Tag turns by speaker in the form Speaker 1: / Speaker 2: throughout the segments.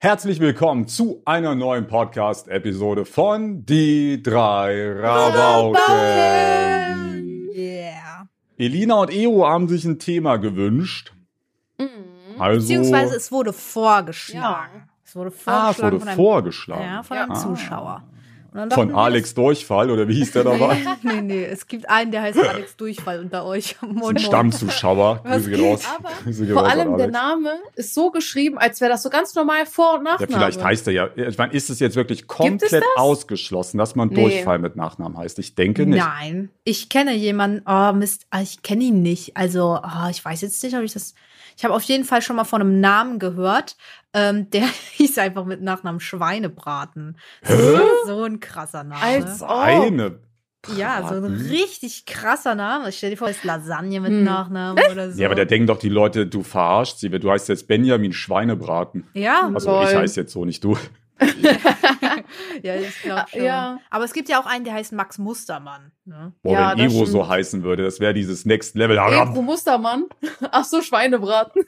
Speaker 1: Herzlich willkommen zu einer neuen Podcast-Episode von Die drei Rabauken.
Speaker 2: Yeah.
Speaker 1: Elina und Eo haben sich ein Thema gewünscht.
Speaker 2: Mhm.
Speaker 1: Also,
Speaker 2: Beziehungsweise es wurde vorgeschlagen. Es wurde
Speaker 1: ah, es
Speaker 2: vorgeschlagen
Speaker 1: wurde
Speaker 2: von einem,
Speaker 1: vorgeschlagen.
Speaker 2: ja, von
Speaker 3: Ja.
Speaker 2: einem
Speaker 1: Ah.
Speaker 2: Zuschauer. Und dann
Speaker 1: Von Alex Durchfall, oder wie hieß der dabei?
Speaker 2: Nee, nee, es gibt einen, der heißt Alex Durchfall unter euch. Moin.
Speaker 1: Stammzuschauer. Grüße gehen raus.
Speaker 3: Aber
Speaker 1: Grüße gehen
Speaker 3: Vor allem der. Name ist so geschrieben, als wäre das so ganz normal Vor- und
Speaker 1: Ja,
Speaker 3: Nachname.
Speaker 1: vielleicht heißt er ja. Ich meine, ist es jetzt wirklich komplett
Speaker 3: das?
Speaker 1: ausgeschlossen, dass man
Speaker 3: Nee.
Speaker 1: Durchfall mit Nachnamen heißt? Ich denke nicht.
Speaker 2: Nein. Ich kenne jemanden, oh Mist, ah, ich kenne ihn nicht. Also, oh, ich weiß jetzt nicht, ob ich das. Ich habe auf jeden Fall schon mal von einem Namen gehört. Ähm, der hieß einfach mit Nachnamen Schweinebraten. So ein krasser Name.
Speaker 3: Als ob.
Speaker 1: Eine.
Speaker 2: Ja, so ein richtig krasser Name. Stell dir vor, es ist Lasagne mit
Speaker 3: Hm.
Speaker 2: Nachnamen oder so.
Speaker 1: Ja, aber da denken doch die Leute, du verarscht sie. Du heißt jetzt Benjamin Schweinebraten.
Speaker 2: ja,
Speaker 1: Also
Speaker 3: Lol.
Speaker 1: ich heiße jetzt so, nicht du.
Speaker 2: ja, ich glaube
Speaker 3: Ah,
Speaker 2: schon.
Speaker 3: ja.
Speaker 2: Aber es gibt ja auch einen, der heißt Max Mustermann. Ne?
Speaker 1: Boah,
Speaker 3: Ja,
Speaker 1: wenn Ero so heißen würde, das wäre dieses Next Level.
Speaker 3: Ebru Mustermann. Ach so, Schweinebraten.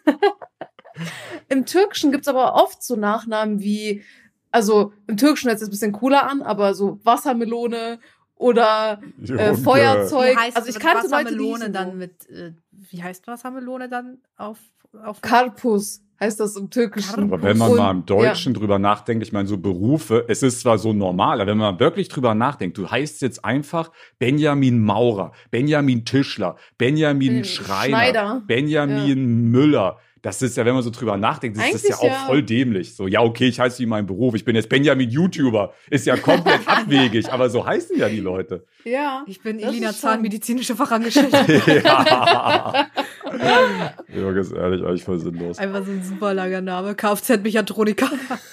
Speaker 3: Im Türkischen gibt's aber oft so Nachnamen wie, also im Türkischen hört es ein bisschen cooler an, aber so Wassermelone oder äh, Feuerzeug.
Speaker 2: Wie heißt
Speaker 3: also ich kannte Leute, die
Speaker 2: Wassermelone
Speaker 3: hießen
Speaker 2: dann mit, äh, wie heißt Wassermelone dann auf, auf
Speaker 3: Karpus heißt das im Türkischen.
Speaker 1: Aber wenn man
Speaker 3: Und-
Speaker 1: mal im Deutschen drüber nachdenkt, ich meine, so Berufe, es ist zwar so normal, aber wenn man wirklich drüber nachdenkt, du heißt jetzt einfach Benjamin Maurer, Benjamin Tischler, Benjamin
Speaker 3: Hm,
Speaker 1: Schreiner,
Speaker 3: Schneider.
Speaker 1: Benjamin Müller. Das ist ja, wenn man so drüber nachdenkt, ist das ja
Speaker 3: Eigentlich
Speaker 1: auch
Speaker 3: ja.
Speaker 1: voll dämlich. So, ja, okay, ich heiße wie mein Beruf, ich bin jetzt Benjamin YouTuber. Ist ja komplett abwegig, aber so heißen ja die Leute.
Speaker 3: Ja.
Speaker 2: Ich bin Elina
Speaker 3: ist schon-
Speaker 2: Zahnmedizinische Fachangestellte.
Speaker 1: ja. ja, ganz ehrlich, eigentlich voll sinnlos.
Speaker 2: Einfach so ein super langer Name. Kfz-Mechatroniker.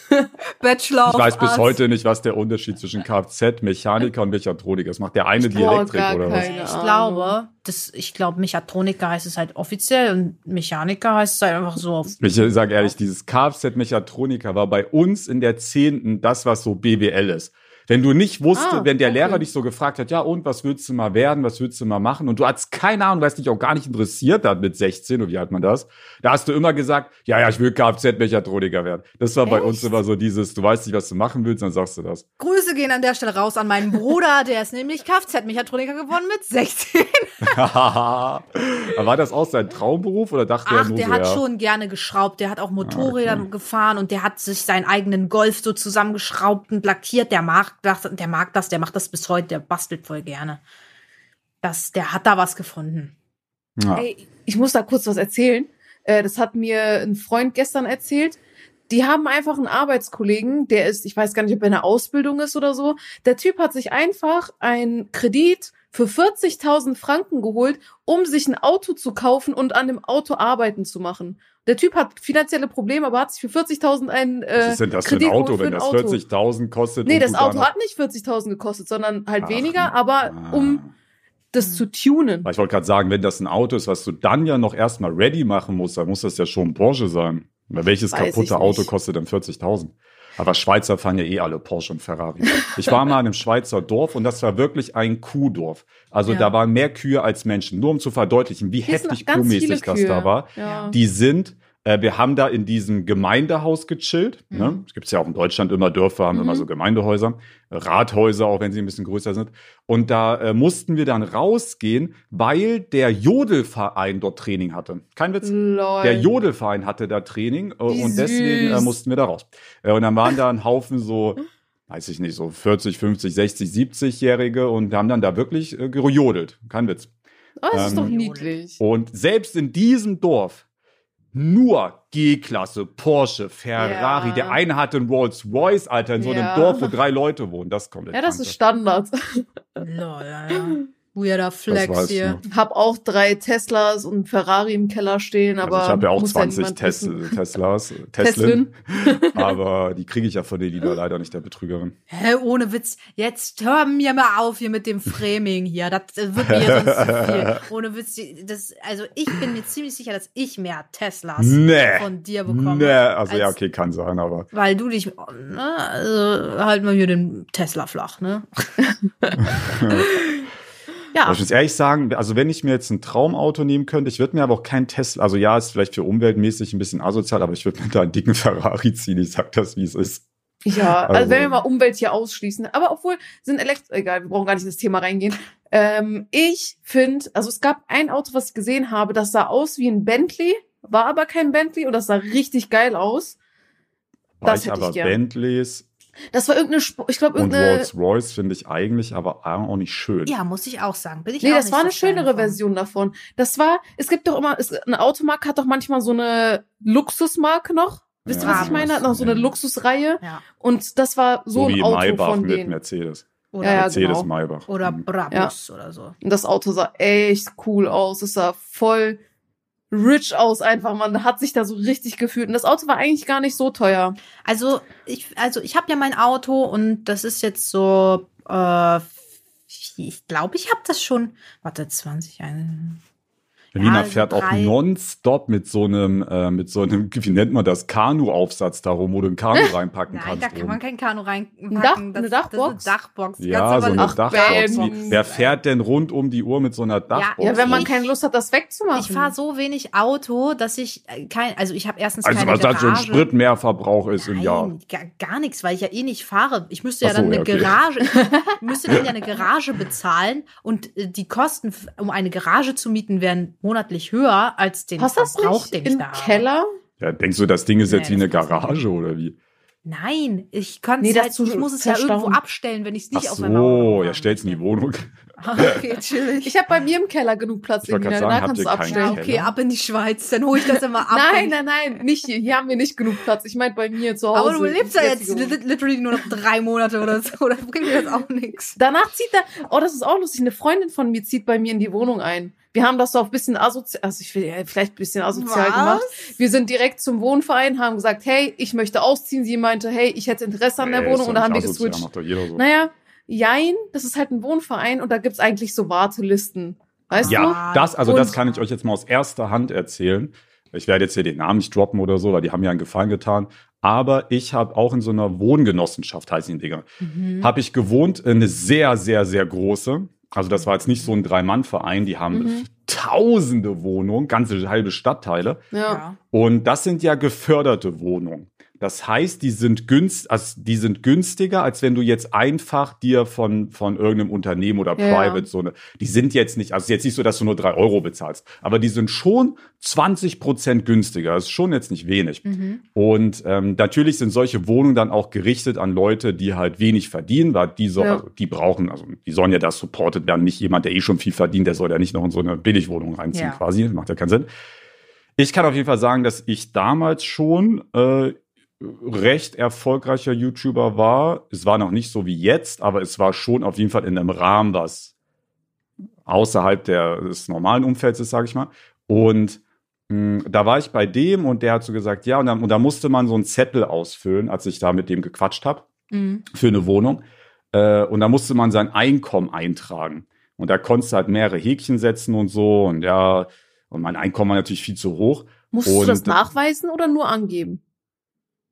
Speaker 2: Bachelor
Speaker 1: Ich
Speaker 2: of
Speaker 1: weiß bis
Speaker 2: Arts.
Speaker 1: heute nicht, was der Unterschied zwischen Kfz, Mechaniker und Mechatroniker ist. Macht der eine die Elektrik
Speaker 3: gar
Speaker 1: oder was?
Speaker 2: Ich
Speaker 3: Ahnung.
Speaker 2: glaube, das, ich glaube, Mechatroniker heißt es halt offiziell und Mechaniker heißt es halt einfach so auf.
Speaker 1: Ich sage ehrlich, dieses Kfz-Mechatroniker war bei uns in der Zehnten das, was so BWL ist. Wenn du nicht wusstest,
Speaker 3: Ah,
Speaker 1: wenn der
Speaker 3: okay.
Speaker 1: Lehrer dich so gefragt hat, ja und, was willst du mal werden, was willst du mal machen? Und du hattest keine Ahnung, weil es dich auch gar nicht interessiert hat mit 16, oder wie hat man das? Da hast du immer gesagt, ja, ja, ich will Kfz-Mechatroniker werden. Das war bei uns
Speaker 2: Echt?
Speaker 1: immer so dieses, du weißt nicht, was du machen willst, dann sagst du das.
Speaker 2: Grüße gehen an der Stelle raus an meinen Bruder, der ist nämlich Kfz-Mechatroniker geworden mit 16.
Speaker 1: Aber war das auch sein Traumberuf oder dachte er
Speaker 2: Ach,
Speaker 1: nur
Speaker 2: der
Speaker 1: so,
Speaker 2: hat
Speaker 1: ja?
Speaker 2: schon gerne geschraubt. Der hat auch Motorräder
Speaker 1: Ah, okay.
Speaker 2: gefahren und der hat sich seinen eigenen Golf so zusammengeschraubt und lackiert. Der mag das, der mag das, der macht das bis heute, der bastelt voll gerne. Das, der hat da was gefunden.
Speaker 1: Ja.
Speaker 3: Ey, ich muss da kurz was erzählen. Äh, das hat mir ein Freund gestern erzählt. Die haben einfach einen Arbeitskollegen, der ist, ich weiß gar nicht, ob er in der Ausbildung ist oder so. Der Typ hat sich einfach einen Kredit für 40.000 Franken geholt, um sich ein Auto zu kaufen und an dem Auto arbeiten zu machen. Der Typ hat finanzielle Probleme, aber hat sich für 40.000 ein äh,
Speaker 1: Was ist denn das für ein
Speaker 3: Kredit
Speaker 1: Auto, wenn
Speaker 3: ein
Speaker 1: das
Speaker 3: Auto.
Speaker 1: 40.000 kostet?
Speaker 3: Nee, das Auto hat nicht 40.000 gekostet, sondern halt
Speaker 1: Ach,
Speaker 3: weniger, aber um
Speaker 1: Ah.
Speaker 3: das zu tunen.
Speaker 1: Weil ich wollte gerade sagen, wenn das ein Auto ist, was du dann ja noch erstmal ready machen musst, dann muss das ja schon ein Porsche sein. Weil welches
Speaker 3: Weiß
Speaker 1: kaputte. Auto kostet dann 40.000? Aber Schweizer fahren ja eh alle Porsche und Ferrari. Ich war mal in einem Schweizer Dorf und das war wirklich ein Kuhdorf. Also
Speaker 2: Ja.
Speaker 1: da waren mehr Kühe als Menschen. Nur um zu verdeutlichen, wie
Speaker 3: Hier sind
Speaker 1: heftig kuhmäßig das da war.
Speaker 3: Ja.
Speaker 1: Die sind, äh, wir haben da in diesem Gemeindehaus gechillt.
Speaker 2: Mhm.
Speaker 1: Ne? Es gibt ja auch in Deutschland immer Dörfer, haben
Speaker 3: Mhm.
Speaker 1: immer so Gemeindehäuser, Rathäuser, auch wenn sie ein bisschen größer sind. Und da äh, mussten wir dann rausgehen, weil der Jodelverein dort Training hatte. Kein Witz.
Speaker 3: Lol.
Speaker 1: Der Jodelverein hatte da Training äh, und deswegen äh, mussten wir da raus. Äh, und dann waren da ein Haufen so, weiß ich nicht, so 40, 50, 60, 70-Jährige und haben dann da wirklich äh, gejodelt. Kein Witz.
Speaker 3: Oh, das ist
Speaker 1: Ähm,
Speaker 3: doch niedlich.
Speaker 1: Und selbst in diesem Dorf nur G-Klasse, Porsche, Ferrari.
Speaker 3: Ja.
Speaker 1: Der eine hatte einen Rolls Royce, Alter, in so einem
Speaker 3: Ja.
Speaker 1: Dorf, wo drei Leute wohnen. Das kommt
Speaker 3: Ja, das ist Standard.
Speaker 2: Lol, Alter. Weirder Flex
Speaker 1: weiß
Speaker 2: hier.
Speaker 3: Hab auch drei Teslas und Ferrari im Keller stehen, aber
Speaker 1: also ich habe ja auch
Speaker 3: muss
Speaker 1: 20
Speaker 3: niemand
Speaker 1: Tes
Speaker 3: wissen.
Speaker 1: Teslas,
Speaker 3: Teslin.
Speaker 1: Teslin, aber die kriege ich ja von der Lina leider nicht, der Betrügerin.
Speaker 2: Hä, ohne Witz. Jetzt hör mir mal auf hier mit dem Framing hier. Das äh, wird mir sonst zu viel. Ohne Witz. Das, also ich bin mir ziemlich sicher, dass ich mehr Teslas
Speaker 1: Nee.
Speaker 2: von dir bekomme.
Speaker 1: Nee, also ja,
Speaker 2: als-
Speaker 1: okay, kann sein, aber
Speaker 2: Weil du dich, ne, also halt mal hier den Tesla flach, ne?
Speaker 3: Ja.
Speaker 1: Ich muss ehrlich sagen, also wenn ich mir jetzt ein Traumauto nehmen könnte, ich würde mir aber auch kein Tesla, also ja, ist vielleicht für umweltmäßig ein bisschen asozial, aber ich würde mir da einen dicken Ferrari ziehen. Ich sag das, wie es ist.
Speaker 3: Ja, also,
Speaker 1: Also-
Speaker 3: wenn wir mal Umwelt hier ausschließen. Aber obwohl sind Elektro, egal, wir brauchen gar nicht in das Thema reingehen. Ähm, ich finde, also es gab ein Auto, was ich gesehen habe, das sah aus wie ein Bentley, war aber kein Bentley und das sah richtig geil aus.
Speaker 1: War
Speaker 3: Das
Speaker 1: ich
Speaker 3: hätte ich
Speaker 1: aber
Speaker 3: gern.
Speaker 1: Bentleys
Speaker 3: Das war irgendeine, Sp ich glaube
Speaker 1: und
Speaker 3: irgendeine,
Speaker 1: Rolls Royce finde ich eigentlich aber auch nicht schön.
Speaker 2: Ja, muss ich auch sagen. Bin ich
Speaker 3: nee,
Speaker 2: auch
Speaker 3: das
Speaker 2: nicht
Speaker 3: war
Speaker 2: so
Speaker 3: eine
Speaker 2: Fan
Speaker 3: schönere
Speaker 2: von.
Speaker 3: Version davon. Das war, es gibt doch immer, es, eine Automarke hat doch manchmal so eine Luxusmarke noch. Wisst ihr,
Speaker 1: Ja,
Speaker 3: was ich meine? Hat noch so eine
Speaker 1: ja.
Speaker 3: Luxusreihe.
Speaker 2: Ja.
Speaker 3: Und das war so,
Speaker 1: so
Speaker 3: ein
Speaker 1: wie
Speaker 3: Auto
Speaker 1: Maybach
Speaker 3: von
Speaker 1: mit
Speaker 3: denen.
Speaker 1: Mercedes.
Speaker 2: Oder,
Speaker 3: Ja, ja,
Speaker 1: Mercedes
Speaker 3: genau.
Speaker 1: Maybach.
Speaker 2: oder
Speaker 1: Mhm.
Speaker 2: Brabus oder so.
Speaker 3: Und das Auto sah echt cool aus. Es sah voll rich aus einfach. Man hat sich da so richtig gefühlt. Und das Auto war eigentlich gar nicht so teuer.
Speaker 2: Also ich, also ich habe ja mein Auto und das ist jetzt so, äh, ich glaube, ich habe das schon. Warte, 20, ein,
Speaker 1: Lina
Speaker 2: Ja,
Speaker 1: fährt
Speaker 2: so
Speaker 1: auch nonstop mit so einem, äh, mit so einem, wie nennt man das, Kanu-Aufsatz darum, wo du ein Kanu reinpacken
Speaker 2: Nein,
Speaker 1: kannst.
Speaker 2: da kann
Speaker 1: oben.
Speaker 2: man kein Kanu reinpacken.
Speaker 3: Ein Dach-
Speaker 2: das,
Speaker 3: eine
Speaker 2: Das ist
Speaker 3: Dachbox?
Speaker 2: eine Dachbox.
Speaker 1: ja, so eine
Speaker 3: Ach,
Speaker 1: Dachbox. Wie- Wer fährt denn rund um die Uhr mit so einer Dachbox?
Speaker 3: Ja, wenn man
Speaker 2: ich-
Speaker 3: keine Lust hat, das wegzumachen.
Speaker 2: Ich fahre so wenig Auto, dass ich äh, kein, also ich habe erstens
Speaker 1: Also
Speaker 2: keine
Speaker 1: was das für ein. Spritmehrverbrauch ist im
Speaker 2: Nein,
Speaker 1: Jahr.
Speaker 2: Gar, gar nichts, weil ich ja eh nicht fahre. Ich müsste ja
Speaker 1: so,
Speaker 2: dann eine
Speaker 1: ja, okay.
Speaker 2: Garage, ich müsste dann ja eine Garage bezahlen und äh, die Kosten, um eine Garage zu mieten, wären monatlich höher als den
Speaker 3: Passt das
Speaker 2: Verbrauch,
Speaker 3: nicht
Speaker 2: den ich
Speaker 3: im
Speaker 2: da habe.
Speaker 3: Keller?
Speaker 1: Ja, denkst du, das Ding ist
Speaker 2: Nee,
Speaker 1: jetzt wie eine Garage oder wie?
Speaker 2: Nein, ich kann
Speaker 3: Nee,
Speaker 2: halt,
Speaker 3: zu
Speaker 2: ich muss es ja irgendwo abstellen, wenn ich es nicht
Speaker 1: Ach
Speaker 2: auf meinem Auto
Speaker 1: so,
Speaker 2: habe.
Speaker 1: ja, stell's in die Wohnung.
Speaker 2: Okay, chillig.
Speaker 3: Ich habe bei mir im Keller genug Platz.
Speaker 1: Ich wollte grad
Speaker 3: Da
Speaker 1: sagen,
Speaker 3: kannst du abstellen.
Speaker 2: ja, okay,
Speaker 1: Keller?
Speaker 2: ab in die Schweiz, dann hole ich das immer ab.
Speaker 3: Nein, nein, nein, nicht hier. Hier haben wir nicht genug Platz. Ich meine bei mir zu Hause.
Speaker 2: Aber du lebst ja jetzt literally nur noch drei Monate oder so, oder bringt mir das auch nichts.
Speaker 3: Danach zieht er, oh, das ist auch lustig, eine Freundin von mir zieht bei mir in die Wohnung ein. Wir haben das so auf bisschen asozial, also ich will ja, vielleicht ein bisschen asozial
Speaker 2: Was?
Speaker 3: gemacht. Wir sind direkt zum Wohnverein, haben gesagt, hey, ich möchte ausziehen. Sie meinte, hey, ich hätte Interesse an der
Speaker 1: Nee,
Speaker 3: Wohnung und
Speaker 1: doch
Speaker 3: da haben wir geswitcht.
Speaker 1: Macht doch jeder so.
Speaker 3: Naja, jein, das ist halt ein Wohnverein und da gibt's eigentlich so Wartelisten. Weißt du?
Speaker 1: Ja, das, also
Speaker 3: Und-
Speaker 1: das kann ich euch jetzt mal aus erster Hand erzählen. Ich werde jetzt hier den Namen nicht droppen oder so, weil die haben ja einen Gefallen getan. Aber ich habe auch in so einer Wohngenossenschaft, heißen die Dinger,
Speaker 2: Mhm.
Speaker 1: habe ich gewohnt, eine sehr, sehr, sehr große. Also das war jetzt nicht so ein Drei-Mann-Verein, die haben
Speaker 3: Mhm.
Speaker 1: tausende Wohnungen, ganze halbe Stadtteile.
Speaker 3: Ja.
Speaker 1: Und das sind ja geförderte Wohnungen. Das heißt, die sind günst, also die sind günstiger, als wenn du jetzt einfach dir von, von irgendeinem Unternehmen oder
Speaker 3: Ja,
Speaker 1: Private
Speaker 3: ja.
Speaker 1: so eine, die sind jetzt nicht, also jetzt nicht so, dass du nur drei Euro bezahlst, aber die sind schon 20 Prozent günstiger. Das ist schon jetzt nicht wenig.
Speaker 2: Mhm.
Speaker 1: Und ähm, natürlich sind solche Wohnungen dann auch gerichtet an Leute, die halt wenig verdienen, weil die so,
Speaker 3: Ja.
Speaker 1: also die brauchen, also die sollen ja das supported werden. Nicht jemand, der eh schon viel verdient, der soll ja nicht noch in so eine Billigwohnung reinziehen, quasi. Macht ja keinen Sinn. Ich kann auf jeden Fall sagen, dass ich damals schon äh, recht erfolgreicher YouTuber war. Es war noch nicht so wie jetzt, aber es war schon auf jeden Fall in einem Rahmen, was außerhalb der, des normalen Umfelds ist, sage ich mal. Und mh, da war ich bei dem und der hat so gesagt, ja, und, dann, und da musste man so einen Zettel ausfüllen, als ich da mit dem gequatscht habe
Speaker 2: Mhm.
Speaker 1: für eine Wohnung. Äh, und da musste man sein Einkommen eintragen. Und da konntest du halt mehrere Häkchen setzen und so. Und ja, und mein Einkommen war natürlich viel zu hoch.
Speaker 3: Musst du das
Speaker 1: Und-
Speaker 3: nachweisen oder nur angeben?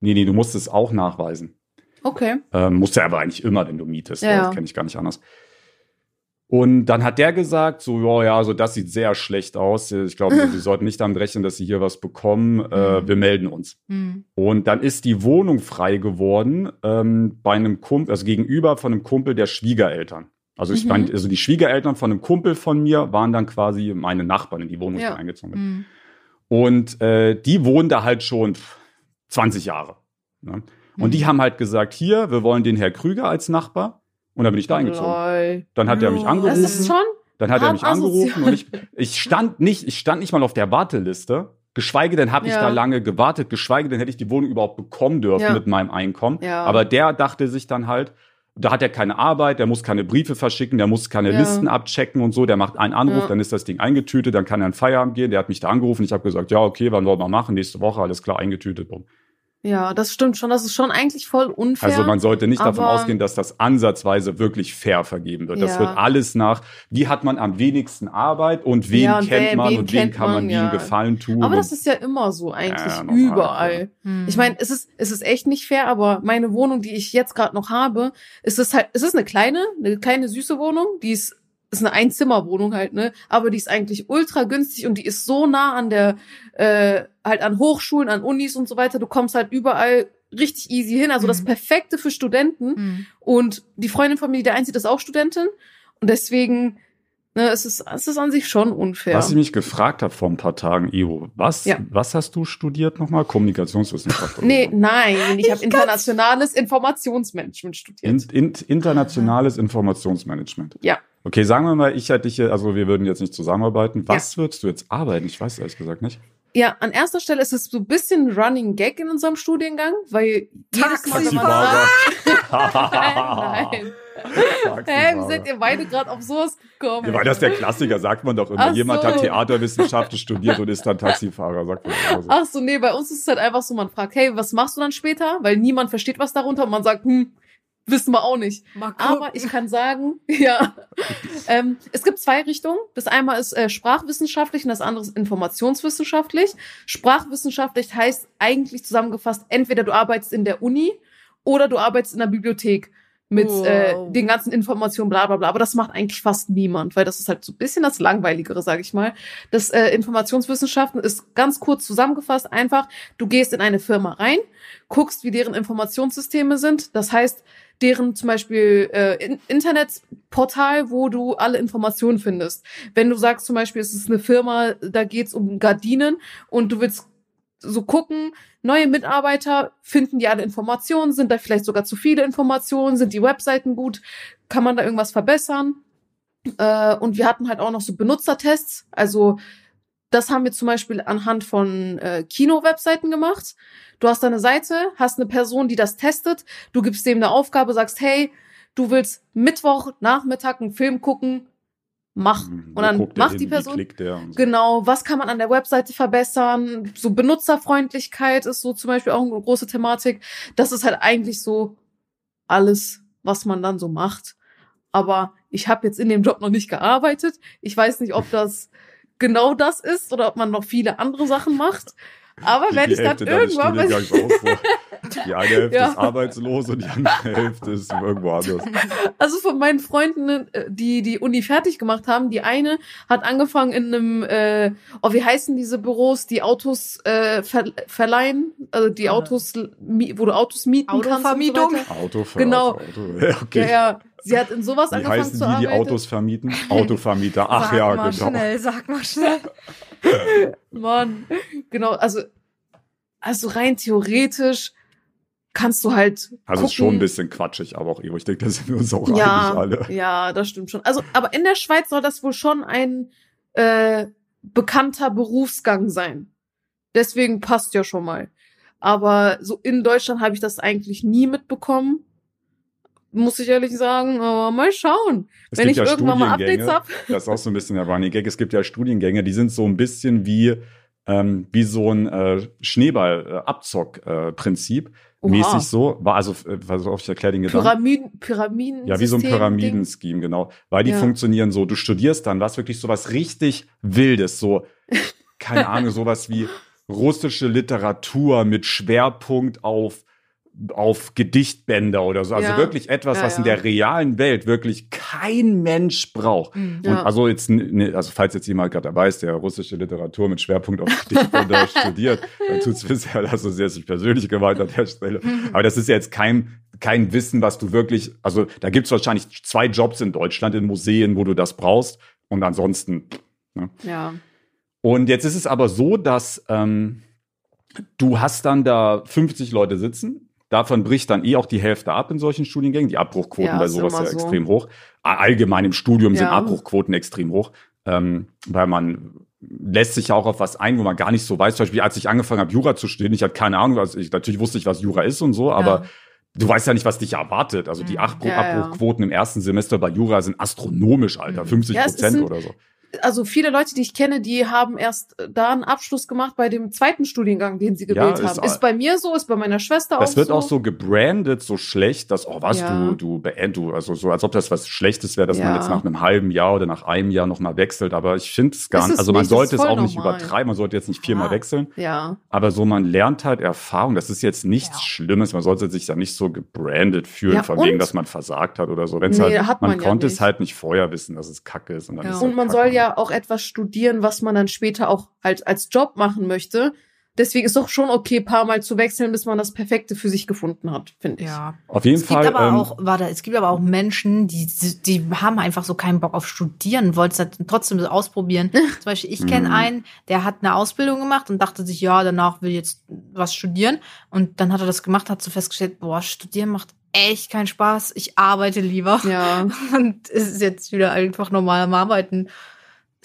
Speaker 1: Nee, nee, du musst es auch nachweisen.
Speaker 3: Okay.
Speaker 1: Ähm, musst du aber eigentlich immer, wenn du mietest.
Speaker 3: Ja,
Speaker 1: ja. Das kenne ich gar nicht anders. Und dann hat der gesagt, so, ja, ja, also das sieht sehr schlecht aus. Ich glaube, Sie sollten nicht damit rechnen, dass Sie hier was bekommen. Äh,
Speaker 2: Mhm.
Speaker 1: wir melden uns.
Speaker 2: Mhm.
Speaker 1: Und dann ist die Wohnung frei geworden ähm, bei einem Kumpel, also gegenüber von einem Kumpel der Schwiegereltern. Also ich
Speaker 3: Mhm.
Speaker 1: meine, also die Schwiegereltern von einem Kumpel von mir waren dann quasi meine Nachbarn in die Wohnung,
Speaker 3: Ja.
Speaker 1: eingezogen bin.
Speaker 2: Mhm.
Speaker 1: Und äh, die wohnen da halt schon pff, 20 Jahre. Ne? Und
Speaker 2: Mhm.
Speaker 1: die haben halt gesagt, hier, wir wollen den Herr Krüger als Nachbar. Und dann bin ich da eingezogen. Dann hat er mich
Speaker 2: Ja,
Speaker 3: Das
Speaker 1: angerufen.
Speaker 3: ist schon.
Speaker 1: Dann hat er mich angerufen und ich, ich stand nicht, ich stand nicht mal auf der Warteliste. Geschweige denn habe ich
Speaker 3: Ja.
Speaker 1: da lange gewartet, geschweige denn hätte ich die Wohnung überhaupt bekommen dürfen
Speaker 3: Ja.
Speaker 1: mit meinem Einkommen.
Speaker 3: Ja.
Speaker 1: Aber der dachte sich dann halt, da hat er keine Arbeit, der muss keine Briefe verschicken, der muss keine
Speaker 3: Ja.
Speaker 1: Listen abchecken und so, der macht einen Anruf,
Speaker 3: Ja.
Speaker 1: dann ist das Ding eingetütet, dann kann er in Feierabend gehen, der hat mich da angerufen, ich habe gesagt, ja, okay, wann wollen wir machen, nächste Woche, alles klar, eingetütet. Bumm.
Speaker 3: Ja, das stimmt schon. Das ist schon eigentlich voll unfair.
Speaker 1: Also man sollte nicht davon ausgehen, dass das ansatzweise wirklich fair vergeben wird. Das
Speaker 3: Ja.
Speaker 1: wird alles nach, wie hat man am wenigsten Arbeit und wen
Speaker 3: Ja, und
Speaker 1: kennt
Speaker 3: wer-
Speaker 1: man
Speaker 3: wen
Speaker 1: und wen kann man
Speaker 3: man,
Speaker 1: wie
Speaker 3: ja.
Speaker 1: einen Gefallen tun.
Speaker 3: Aber das ist ja immer so eigentlich
Speaker 1: Ja, normal,
Speaker 3: überall.
Speaker 2: Mhm.
Speaker 3: Ich meine, es ist, es ist echt nicht fair, aber meine Wohnung, die ich jetzt gerade noch habe, ist es halt, es ist eine kleine, eine kleine süße Wohnung, die ist ist eine Einzimmerwohnung halt, ne? Aber die ist eigentlich ultra günstig und die ist so nah an der, äh, halt an Hochschulen, an Unis und so weiter. Du kommst halt überall richtig easy hin. Also das
Speaker 2: Mhm.
Speaker 3: Perfekte für Studenten.
Speaker 2: Mhm.
Speaker 3: Und die Freundin von mir, die da einzieht, ist auch Studentin. Und deswegen, ne, es ist, es ist an sich schon unfair.
Speaker 1: Was ich mich gefragt habe vor ein paar Tagen, Ivo, was,
Speaker 3: Ja.
Speaker 1: was hast du studiert nochmal? Kommunikationswissenschaft? oder
Speaker 3: Nee, nein, ich habe internationales Informationsmanagement studiert.
Speaker 1: In, in, internationales Informationsmanagement.
Speaker 3: Ja.
Speaker 1: Okay, sagen wir mal, ich hätte dich hier, also wir würden jetzt nicht zusammenarbeiten. Was würdest du jetzt arbeiten? Ich weiß ehrlich gesagt nicht.
Speaker 3: Ja, an erster Stelle ist es so ein bisschen Running Gag in unserem Studiengang, weil jedes Mal, wenn man
Speaker 1: Taxifahrer.
Speaker 3: sagt, nein, nein. Hä, wie seid ihr beide gerade auf sowas gekommen?
Speaker 1: Ja, weil das der Klassiker, sagt man doch immer.
Speaker 3: Ach
Speaker 1: Jemand
Speaker 3: so.
Speaker 1: hat Theaterwissenschaften studiert und ist dann Taxifahrer, sagt man immer so.
Speaker 3: Ach so, nee, bei uns ist es halt einfach so, man fragt, hey, was machst du dann später? Weil niemand versteht was darunter und man sagt, hm, wissen wir auch nicht. Aber ich kann sagen, ja, ähm, es gibt zwei Richtungen. Das einmal ist äh, sprachwissenschaftlich und das andere ist informationswissenschaftlich. Sprachwissenschaftlich heißt eigentlich zusammengefasst, entweder du arbeitest in der Uni oder du arbeitest in der Bibliothek mit äh,
Speaker 2: Wow.
Speaker 3: den ganzen Informationen, bla bla bla. Aber das macht eigentlich fast niemand, weil das ist halt so ein bisschen das Langweiligere, sage ich mal. Das äh, Informationswissenschaften ist ganz kurz zusammengefasst einfach, du gehst in eine Firma rein, guckst, wie deren Informationssysteme sind. Das heißt, deren zum Beispiel äh, in Internetportal, wo du alle Informationen findest. Wenn du sagst zum Beispiel, es ist eine Firma, da geht's um Gardinen und du willst so gucken, neue Mitarbeiter, finden die alle Informationen, sind da vielleicht sogar zu viele Informationen, sind die Webseiten gut, kann man da irgendwas verbessern? Äh, und wir hatten halt auch noch so Benutzertests, also das haben wir zum Beispiel anhand von äh, Kino-Webseiten gemacht. Du hast eine Seite, hast eine Person, die das testet, du gibst dem eine Aufgabe, sagst, hey, du willst Mittwoch Nachmittag einen Film gucken, mach.
Speaker 1: Hm,
Speaker 3: Und dann macht
Speaker 1: hin,
Speaker 3: die Person.
Speaker 1: klickt der und so.
Speaker 3: Genau, was kann man an der Webseite verbessern? So Benutzerfreundlichkeit ist so zum Beispiel auch eine große Thematik. Das ist halt eigentlich so alles, was man dann so macht. Aber ich habe jetzt in dem Job noch nicht gearbeitet. Ich weiß nicht, ob das genau das ist oder ob man noch viele andere Sachen macht. Aber
Speaker 1: Die-
Speaker 3: wenn ich dann irgendwann.
Speaker 1: Die eine Hälfte
Speaker 3: Ja.
Speaker 1: ist arbeitslos und die andere Hälfte ist irgendwo anders.
Speaker 3: Also von meinen Freunden, äh, die die Uni fertig gemacht haben, die eine hat angefangen in einem, äh, oh, wie heißen diese Büros, die Autos äh, ver verleihen, also die
Speaker 2: Äh.
Speaker 3: Autos, wo du Autos mieten
Speaker 2: Autovermietung?
Speaker 3: kannst. und so.
Speaker 1: Autofahrer.
Speaker 3: Genau.
Speaker 1: Auto. Ja, okay.
Speaker 3: Ja, ja. Sie hat in sowas
Speaker 1: Wie
Speaker 3: angefangen
Speaker 1: heißen
Speaker 3: zu
Speaker 1: die, die
Speaker 3: arbeiten.
Speaker 1: Autos vermieten? Autovermieter. Ach
Speaker 2: sag
Speaker 1: ja,
Speaker 2: mal
Speaker 1: genau.
Speaker 2: schnell, sag mal schnell.
Speaker 3: Mann, genau, also, also rein theoretisch kannst du halt
Speaker 1: Also
Speaker 3: gucken,
Speaker 1: ist schon ein bisschen quatschig, aber auch Ivo, ich denke, da sind wir uns auch
Speaker 3: ja,
Speaker 1: alle.
Speaker 3: Ja, das stimmt schon. Also, aber in der Schweiz soll das wohl schon ein äh, bekannter Berufsgang sein. Deswegen passt ja schon mal. Aber so in Deutschland habe ich das eigentlich nie mitbekommen. Muss ich ehrlich sagen, aber mal schauen.
Speaker 1: Es
Speaker 3: Wenn ich
Speaker 1: ja
Speaker 3: irgendwann mal Updates
Speaker 1: Studiengänge,
Speaker 3: hab.
Speaker 1: Das ist auch so ein bisschen der Running Gag. Es gibt ja Studiengänge, die sind so ein bisschen wie, ähm, wie so ein äh, Schneeball-Abzock-Prinzip.
Speaker 3: Oha.
Speaker 1: mäßig so. War also, äh, pass auf, ich erkläre den Gedanken.
Speaker 3: Pyramiden, Pyramiden.
Speaker 1: Ja, wie so ein. Pyramiden-Scheme, genau. Weil die
Speaker 3: Ja.
Speaker 1: funktionieren so, du studierst dann was wirklich so was richtig Wildes, so, keine Ahnung, sowas wie russische Literatur mit Schwerpunkt auf auf Gedichtbänder oder so. Also
Speaker 3: Ja.
Speaker 1: wirklich etwas,
Speaker 3: Ja,
Speaker 1: was in der realen Welt wirklich kein Mensch braucht.
Speaker 2: Mhm.
Speaker 1: Und also jetzt, ne, also falls jetzt jemand gerade dabei ist, der russische Literatur mit Schwerpunkt auf Gedichtbänder studiert, dann tut's bisher, also sehr sich persönlich gemeint an der Stelle. Aber das ist ja jetzt kein, kein Wissen, was du wirklich, also da gibt's wahrscheinlich zwei Jobs in Deutschland in Museen, wo du das brauchst. Und ansonsten.
Speaker 3: Ja.
Speaker 1: Und jetzt ist es aber so, dass ähm, du hast dann da 50 Leute sitzen. Davon bricht dann eh auch die Hälfte ab in solchen Studiengängen. Die Abbruchquoten
Speaker 3: Ja,
Speaker 1: bei sowas ja
Speaker 3: so.
Speaker 1: extrem hoch. Allgemein im Studium sind
Speaker 3: Ja.
Speaker 1: Abbruchquoten extrem hoch, ähm, weil man lässt sich ja auch auf was ein, wo man gar nicht so weiß. Zum Beispiel, als ich angefangen habe, Jura zu studieren, ich hatte keine Ahnung, was ich natürlich wusste ich, was Jura ist und so, aber
Speaker 2: Ja.
Speaker 1: du weißt ja nicht, was dich erwartet. Also die
Speaker 2: Mhm.
Speaker 1: Abbruch. Abbruchquoten im ersten Semester bei Jura sind astronomisch, Alter,
Speaker 2: Mhm.
Speaker 1: 50
Speaker 3: Ja, es ist
Speaker 1: Prozent oder so.
Speaker 3: Also viele Leute, die ich kenne, die haben erst da einen Abschluss gemacht bei dem zweiten Studiengang, den sie gewählt
Speaker 1: Ja,
Speaker 3: haben. Ist bei mir so, ist bei meiner Schwester
Speaker 1: Das
Speaker 3: auch
Speaker 1: wird
Speaker 3: so.
Speaker 1: auch so gebrandet, so schlecht, dass, oh was,
Speaker 3: Ja.
Speaker 1: du, du beend, du, also so, als ob das was Schlechtes wäre, dass man
Speaker 3: Ja.
Speaker 1: jetzt nach einem halben Jahr oder nach einem Jahr nochmal wechselt. Aber ich finde es gar nicht, also man
Speaker 3: nicht, das
Speaker 1: sollte es auch nicht
Speaker 3: normal.
Speaker 1: übertreiben, man sollte jetzt nicht viermal wechseln.
Speaker 3: Ja.
Speaker 1: Aber so, man lernt halt Erfahrung. Das ist jetzt nichts. Schlimmes. Man sollte sich da nicht so gebrandet fühlen, von wegen,
Speaker 3: und-
Speaker 1: dass man versagt hat oder so. Wenn's
Speaker 3: Nee,
Speaker 1: halt, man,
Speaker 3: man
Speaker 1: konnte es
Speaker 3: nicht.
Speaker 1: halt nicht vorher wissen, dass es Kacke ist. Und, dann ist
Speaker 3: Und
Speaker 1: halt
Speaker 3: man
Speaker 1: Kacke.
Speaker 3: soll ja auch etwas studieren, was man dann später auch halt als Job machen möchte. Deswegen ist doch schon okay, paar Mal zu wechseln, bis man das Perfekte für sich gefunden hat, finde ich.
Speaker 2: Ja.
Speaker 1: Auf jeden
Speaker 2: Es gibt
Speaker 1: Fall.
Speaker 2: aber
Speaker 1: ähm,
Speaker 2: auch, warte, es gibt aber auch Menschen, die, die haben einfach so keinen Bock auf Studieren, wollten es halt trotzdem so ausprobieren. Zum Beispiel, ich kenne
Speaker 1: Mhm.
Speaker 2: einen, der hat eine Ausbildung gemacht und dachte sich, ja, danach will ich jetzt was studieren. Und dann hat er das gemacht, hat so festgestellt, boah, studieren macht echt keinen Spaß. Ich arbeite lieber.
Speaker 3: Ja.
Speaker 2: Und es ist jetzt wieder einfach normal am Arbeiten.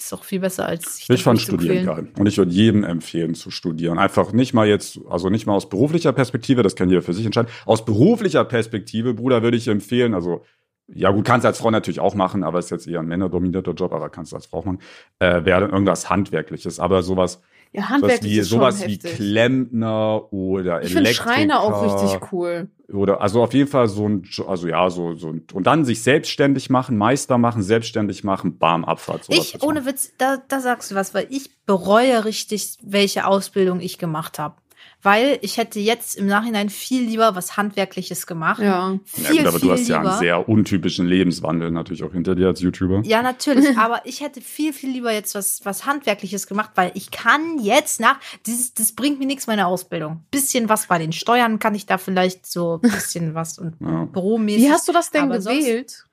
Speaker 2: Ist doch viel besser als sich
Speaker 1: Ich fand Studieren geil. Und ich würde jedem empfehlen zu studieren. Einfach nicht mal jetzt, also nicht mal aus beruflicher Perspektive, das kann jeder für sich entscheiden. Aus beruflicher Perspektive, Bruder, würde ich empfehlen, also, ja gut, kannst du als Frau natürlich auch machen, aber ist jetzt eher ein männerdominierter Job, aber kannst du als Frau auch machen, äh, wäre dann irgendwas Handwerkliches. Aber sowas,
Speaker 3: Ja,
Speaker 1: sowas
Speaker 3: handwerklich
Speaker 1: wie,
Speaker 3: ist schon
Speaker 1: sowas wie
Speaker 3: heftig.
Speaker 1: Klempner oder
Speaker 3: Ich finde
Speaker 1: Elektriker.
Speaker 3: Schreiner auch richtig cool.
Speaker 1: Oder also auf jeden Fall so ein, also ja, so, so ein, und dann sich selbstständig machen, Meister machen, selbstständig machen, bam, Abfahrt. sowas
Speaker 2: Ich, ohne. Witz, da, da sagst du was, weil ich bereue richtig, welche Ausbildung ich gemacht habe. Weil ich hätte jetzt im Nachhinein viel lieber was Handwerkliches gemacht.
Speaker 3: Ja.
Speaker 2: Viel,
Speaker 1: ja, gut, aber
Speaker 2: viel
Speaker 1: du hast ja
Speaker 2: lieber.
Speaker 1: einen sehr untypischen Lebenswandel natürlich auch hinter dir als YouTuber.
Speaker 2: Ja, natürlich, aber ich hätte viel, viel lieber jetzt was, was Handwerkliches gemacht, weil ich kann jetzt nach, dieses, das bringt mir nichts, meine Ausbildung. Bisschen was bei den Steuern kann ich da vielleicht so ein bisschen was und
Speaker 1: Ja.
Speaker 2: büromäßig.
Speaker 3: Wie hast du das denn
Speaker 2: Aber sonst-
Speaker 3: gewählt?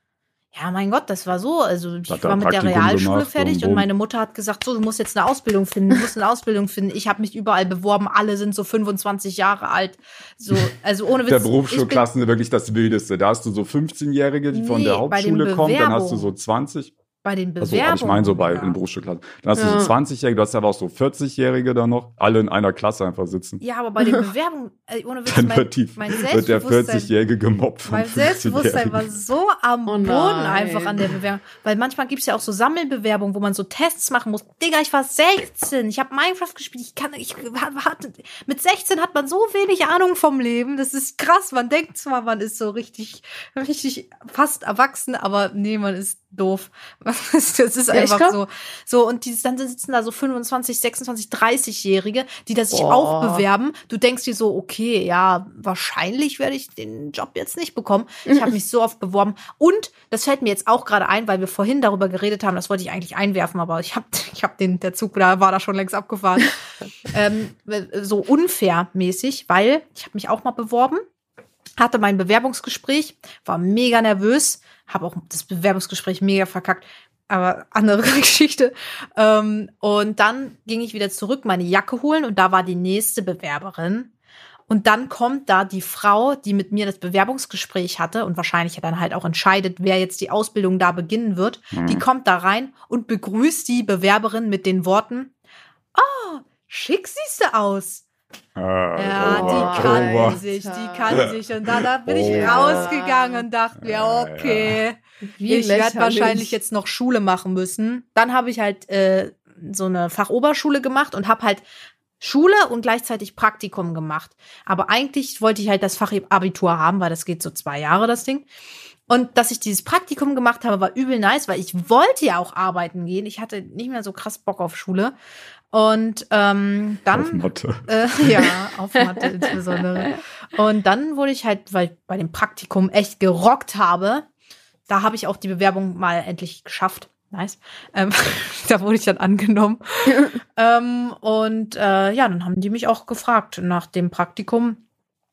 Speaker 2: Ja, mein Gott, das war so. Also ich war mit der Realschule fertig
Speaker 1: und
Speaker 2: und meine Mutter hat gesagt, so, du musst jetzt eine Ausbildung finden, du musst eine Ausbildung finden. Ich habe mich überall beworben, alle sind so 25 Jahre alt. So, also ohne Witz.
Speaker 1: Der Berufsschulklassen wirklich das Wildeste. Da hast du so 15-Jährige, die von
Speaker 2: Nee,
Speaker 1: der
Speaker 2: bei den
Speaker 1: Hauptschule kommen, dann hast du so
Speaker 2: Bewerbungen.
Speaker 1: 20.
Speaker 2: Bei den
Speaker 1: Also,
Speaker 2: Bewerbungen.
Speaker 1: aber ich meine so bei
Speaker 2: ja.
Speaker 1: in Berufsschulklassen. Dann hast
Speaker 3: Ja.
Speaker 1: du so 20-Jährige, du hast aber auch so 40-Jährige da noch, alle in einer Klasse einfach sitzen.
Speaker 2: Ja, aber bei den Bewerbungen, äh, ohne Witz,
Speaker 1: Dann
Speaker 2: mein,
Speaker 1: wird, die,
Speaker 2: mein
Speaker 1: wird der
Speaker 2: Selbstbewusstsein
Speaker 1: 40-Jährige gemobbt
Speaker 2: Mein Selbstbewusstsein war
Speaker 1: 15-Jährigen.
Speaker 2: so am
Speaker 3: Oh
Speaker 2: Boden einfach an der Bewerbung. Weil manchmal gibt's ja auch so Sammelbewerbungen, wo man so Tests machen muss. Digga, ich war 16, ich habe Minecraft gespielt, ich kann, ich hatte, mit 16 hat man so wenig Ahnung vom Leben. Das ist krass. Man denkt zwar, man ist so richtig, richtig fast erwachsen, aber nee, man ist doof. Das ist einfach so. So, und die, dann sitzen da so 25, 26, 30-Jährige, die das sich
Speaker 3: Boah.
Speaker 2: auch bewerben. Du denkst dir so, okay, ja, wahrscheinlich werde ich den Job jetzt nicht bekommen. Ich habe mich so oft beworben. Und das fällt mir jetzt auch gerade ein, weil wir vorhin darüber geredet haben, das wollte ich eigentlich einwerfen, aber ich habe ich hab den, der Zug da war da schon längst abgefahren. ähm, so unfair mäßig, weil ich habe mich auch mal beworben hatte mein Bewerbungsgespräch, war mega nervös, habe auch das Bewerbungsgespräch mega verkackt, aber andere Geschichte. Ähm, und dann ging ich wieder zurück, meine Jacke holen und da war die nächste Bewerberin. Und dann kommt da die Frau, die mit mir das Bewerbungsgespräch hatte und wahrscheinlich dann halt auch entscheidet, wer jetzt die Ausbildung da beginnen wird. Die kommt da rein und begrüßt die Bewerberin mit den Worten, oh, schick siehst du aus.
Speaker 1: Ah,
Speaker 2: Ja,
Speaker 1: over,
Speaker 2: die kann
Speaker 1: over.
Speaker 2: sich, die kann sich. Und da, da bin ich
Speaker 1: Oh.
Speaker 2: rausgegangen und dachte mir,
Speaker 1: Ja,
Speaker 2: okay,
Speaker 3: Wie
Speaker 2: ich werde wahrscheinlich jetzt noch Schule machen müssen. Dann habe ich halt äh, so eine Fachoberschule gemacht und habe halt Schule und gleichzeitig Praktikum gemacht. Aber eigentlich wollte ich halt das Fachabitur haben, weil das geht so zwei Jahre, das Ding. Und dass ich dieses Praktikum gemacht habe, war übel nice, weil ich wollte ja auch arbeiten gehen. Ich hatte nicht mehr so krass Bock auf Schule. Und ähm, dann
Speaker 1: Auf Mathe.
Speaker 2: äh, ja, auf Mathe insbesondere. Und dann wurde ich halt, weil ich bei dem Praktikum echt gerockt habe, da habe ich auch die Bewerbung mal endlich geschafft. Nice. Ähm, da wurde ich dann angenommen. ähm, und äh, ja, dann haben die mich auch gefragt nach dem Praktikum,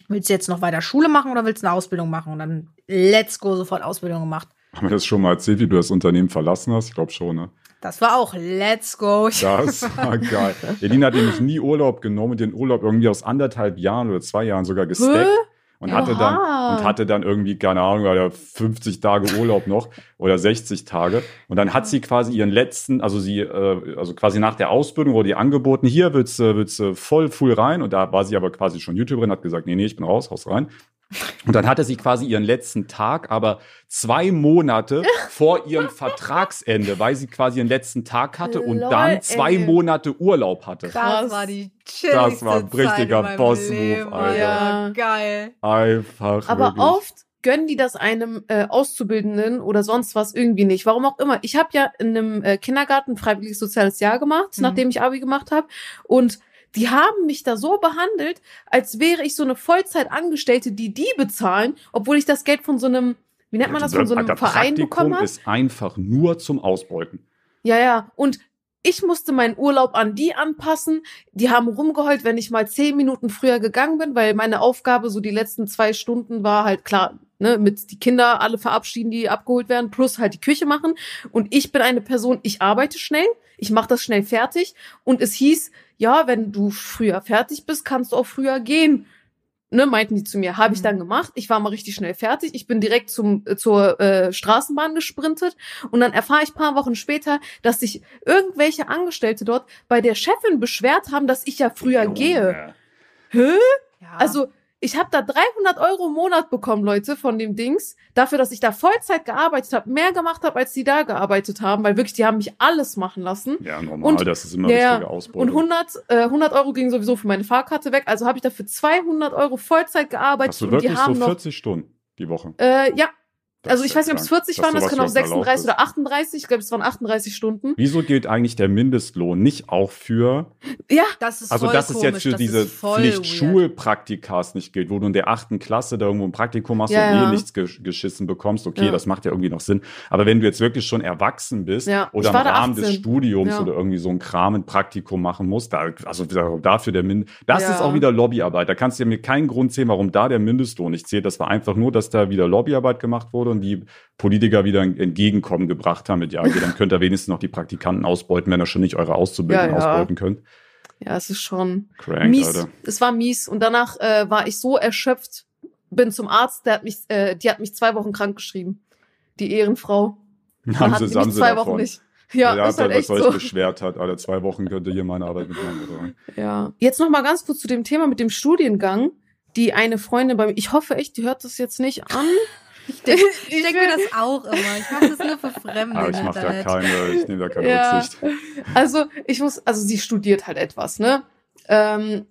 Speaker 2: willst du jetzt noch weiter Schule machen oder willst du eine Ausbildung machen? Und dann let's go, sofort Ausbildung gemacht.
Speaker 1: Haben wir das schon mal erzählt, wie du das Unternehmen verlassen hast? Ich glaube schon, ne?
Speaker 2: Das war auch let's go.
Speaker 1: Das war geil. Edina hat nämlich nie Urlaub genommen den Urlaub irgendwie aus anderthalb Jahren oder zwei Jahren sogar gesteckt. Und hatte, dann, und hatte dann irgendwie, keine Ahnung, oder 50 Tage Urlaub noch oder 60 Tage. Und dann hat sie quasi ihren letzten, also sie, äh, also quasi nach der Ausbildung wurde ihr angeboten, hier willst du voll full rein. Und da war sie aber quasi schon YouTuberin, hat gesagt, nee, nee, ich bin raus, haus rein. Und dann hatte sie quasi ihren letzten Tag, aber zwei Monate vor ihrem Vertragsende, weil sie quasi ihren letzten Tag hatte und
Speaker 3: Lol,
Speaker 1: dann zwei
Speaker 3: ey.
Speaker 1: Monate Urlaub hatte.
Speaker 2: Das war die chilligste
Speaker 1: Das war ein richtiger Boss-Move, Alter.
Speaker 3: Ja.
Speaker 2: Geil.
Speaker 1: Einfach.
Speaker 3: Aber
Speaker 1: wirklich.
Speaker 3: oft gönnen die das einem äh, Auszubildenden oder sonst was irgendwie nicht. Warum auch immer. Ich habe ja in einem äh, Kindergarten ein freiwilliges soziales Jahr gemacht,
Speaker 2: Mhm.
Speaker 3: nachdem ich Abi gemacht habe. Und die haben mich da so behandelt, als wäre ich so eine Vollzeitangestellte, die die bezahlen, obwohl ich das Geld von so einem, wie nennt man das, von so einem Verein
Speaker 1: Praktikum
Speaker 3: bekommen habe.
Speaker 1: ist einfach nur zum Ausbeuten.
Speaker 3: Ja, ja. Und ich musste meinen Urlaub an die anpassen. Die haben rumgeheult, wenn ich mal zehn Minuten früher gegangen bin, weil meine Aufgabe so die letzten zwei Stunden war halt klar, ne, mit die Kinder alle verabschieden, die abgeholt werden, plus halt die Küche machen. Und ich bin eine Person, ich arbeite schnell, ich mache das schnell fertig. Und es hieß, ja, wenn du früher fertig bist, kannst du auch früher gehen. Ne, meinten die zu mir, habe ich
Speaker 2: Mhm.
Speaker 3: dann gemacht. Ich war mal richtig schnell fertig. Ich bin direkt zum äh, zur äh, Straßenbahn gesprintet und dann erfahre ich paar Wochen später, dass sich irgendwelche Angestellte dort bei der Chefin beschwert haben, dass ich ja früher gehe. Hä?
Speaker 2: Ja.
Speaker 3: Also ich habe da 300 Euro im Monat bekommen, Leute, von dem Dings, dafür, dass ich da Vollzeit gearbeitet habe, mehr gemacht habe, als die da gearbeitet haben, weil wirklich, die haben mich alles machen lassen.
Speaker 1: Ja, normal,
Speaker 3: Und-
Speaker 1: das ist immer
Speaker 3: ja,
Speaker 1: richtige
Speaker 3: Und
Speaker 1: Ausbeutung.
Speaker 3: 100, äh, 100 Euro gingen sowieso für meine Fahrkarte weg, also habe ich dafür 200 Euro Vollzeit gearbeitet
Speaker 1: Hast du
Speaker 3: und
Speaker 1: wirklich
Speaker 3: die
Speaker 1: so
Speaker 3: haben noch,
Speaker 1: 40 Stunden die Woche?
Speaker 3: äh, ja, also ich weiß nicht, ob es
Speaker 1: krank,
Speaker 3: 40
Speaker 1: dass
Speaker 3: waren, das können auch
Speaker 1: überhaupt erlaubt
Speaker 3: 36
Speaker 1: ist.
Speaker 3: oder 38, ich glaube, es waren 38 Stunden.
Speaker 1: Wieso gilt eigentlich der Mindestlohn nicht auch für,
Speaker 3: Ja,
Speaker 2: das ist
Speaker 1: also das ist jetzt für diese Pflicht. Schulpraktikas nicht gilt, wo du in der achten Klasse da irgendwo ein Praktikum machst
Speaker 3: Ja,
Speaker 1: und eh
Speaker 3: ja.
Speaker 1: nichts gesch geschissen bekommst, okay,
Speaker 3: Ja.
Speaker 1: das macht ja irgendwie noch Sinn. Aber wenn du jetzt wirklich schon erwachsen bist
Speaker 3: Ja,
Speaker 1: oder im Rahmen des
Speaker 3: 18.
Speaker 1: Studiums
Speaker 3: Ja.
Speaker 1: oder irgendwie so ein Kram, ein Praktikum machen musst, da, also dafür der Mind das ist auch wieder Lobbyarbeit. Da kannst du mir keinen Grund sehen, warum da der Mindestlohn nicht zählt. Das war einfach nur, dass da wieder Lobbyarbeit gemacht wurde und die Politiker wieder Entgegenkommen gebracht haben mit, ja, okay, dann könnt ihr wenigstens noch die Praktikanten ausbeuten, wenn ihr schon nicht eure Auszubildenden
Speaker 3: Ja, ja.
Speaker 1: ausbeuten könnt.
Speaker 3: ja, es ist schon
Speaker 1: Crank,
Speaker 3: mies.
Speaker 1: Alter.
Speaker 3: Es war mies und danach äh, war ich so erschöpft, bin zum Arzt, der hat mich, äh, die hat mich zwei Wochen krank geschrieben. Die Ehrenfrau.
Speaker 1: Haben
Speaker 3: hatten
Speaker 1: sie, haben
Speaker 3: mich
Speaker 1: sie
Speaker 3: zwei
Speaker 1: davon.
Speaker 3: Wochen nicht. Ja,
Speaker 1: ja,
Speaker 3: ist halt
Speaker 1: was
Speaker 3: echt
Speaker 1: euch
Speaker 3: so.
Speaker 1: beschwert hat, alle zwei Wochen könnt ihr hier meine Arbeit mitmachen. Oder?
Speaker 3: Ja. Jetzt noch mal ganz kurz zu dem Thema mit dem Studiengang. Die eine Freundin bei mir, ich hoffe echt, die hört das jetzt nicht an.
Speaker 2: Ich denke ich denk mir das auch immer. Ich mache das nur für Fremde
Speaker 1: Aber ich mache da keine, ich nehme da keine
Speaker 3: Ja.
Speaker 1: Rücksicht.
Speaker 3: Also, ich muss, also sie studiert halt etwas, ne? Ähm,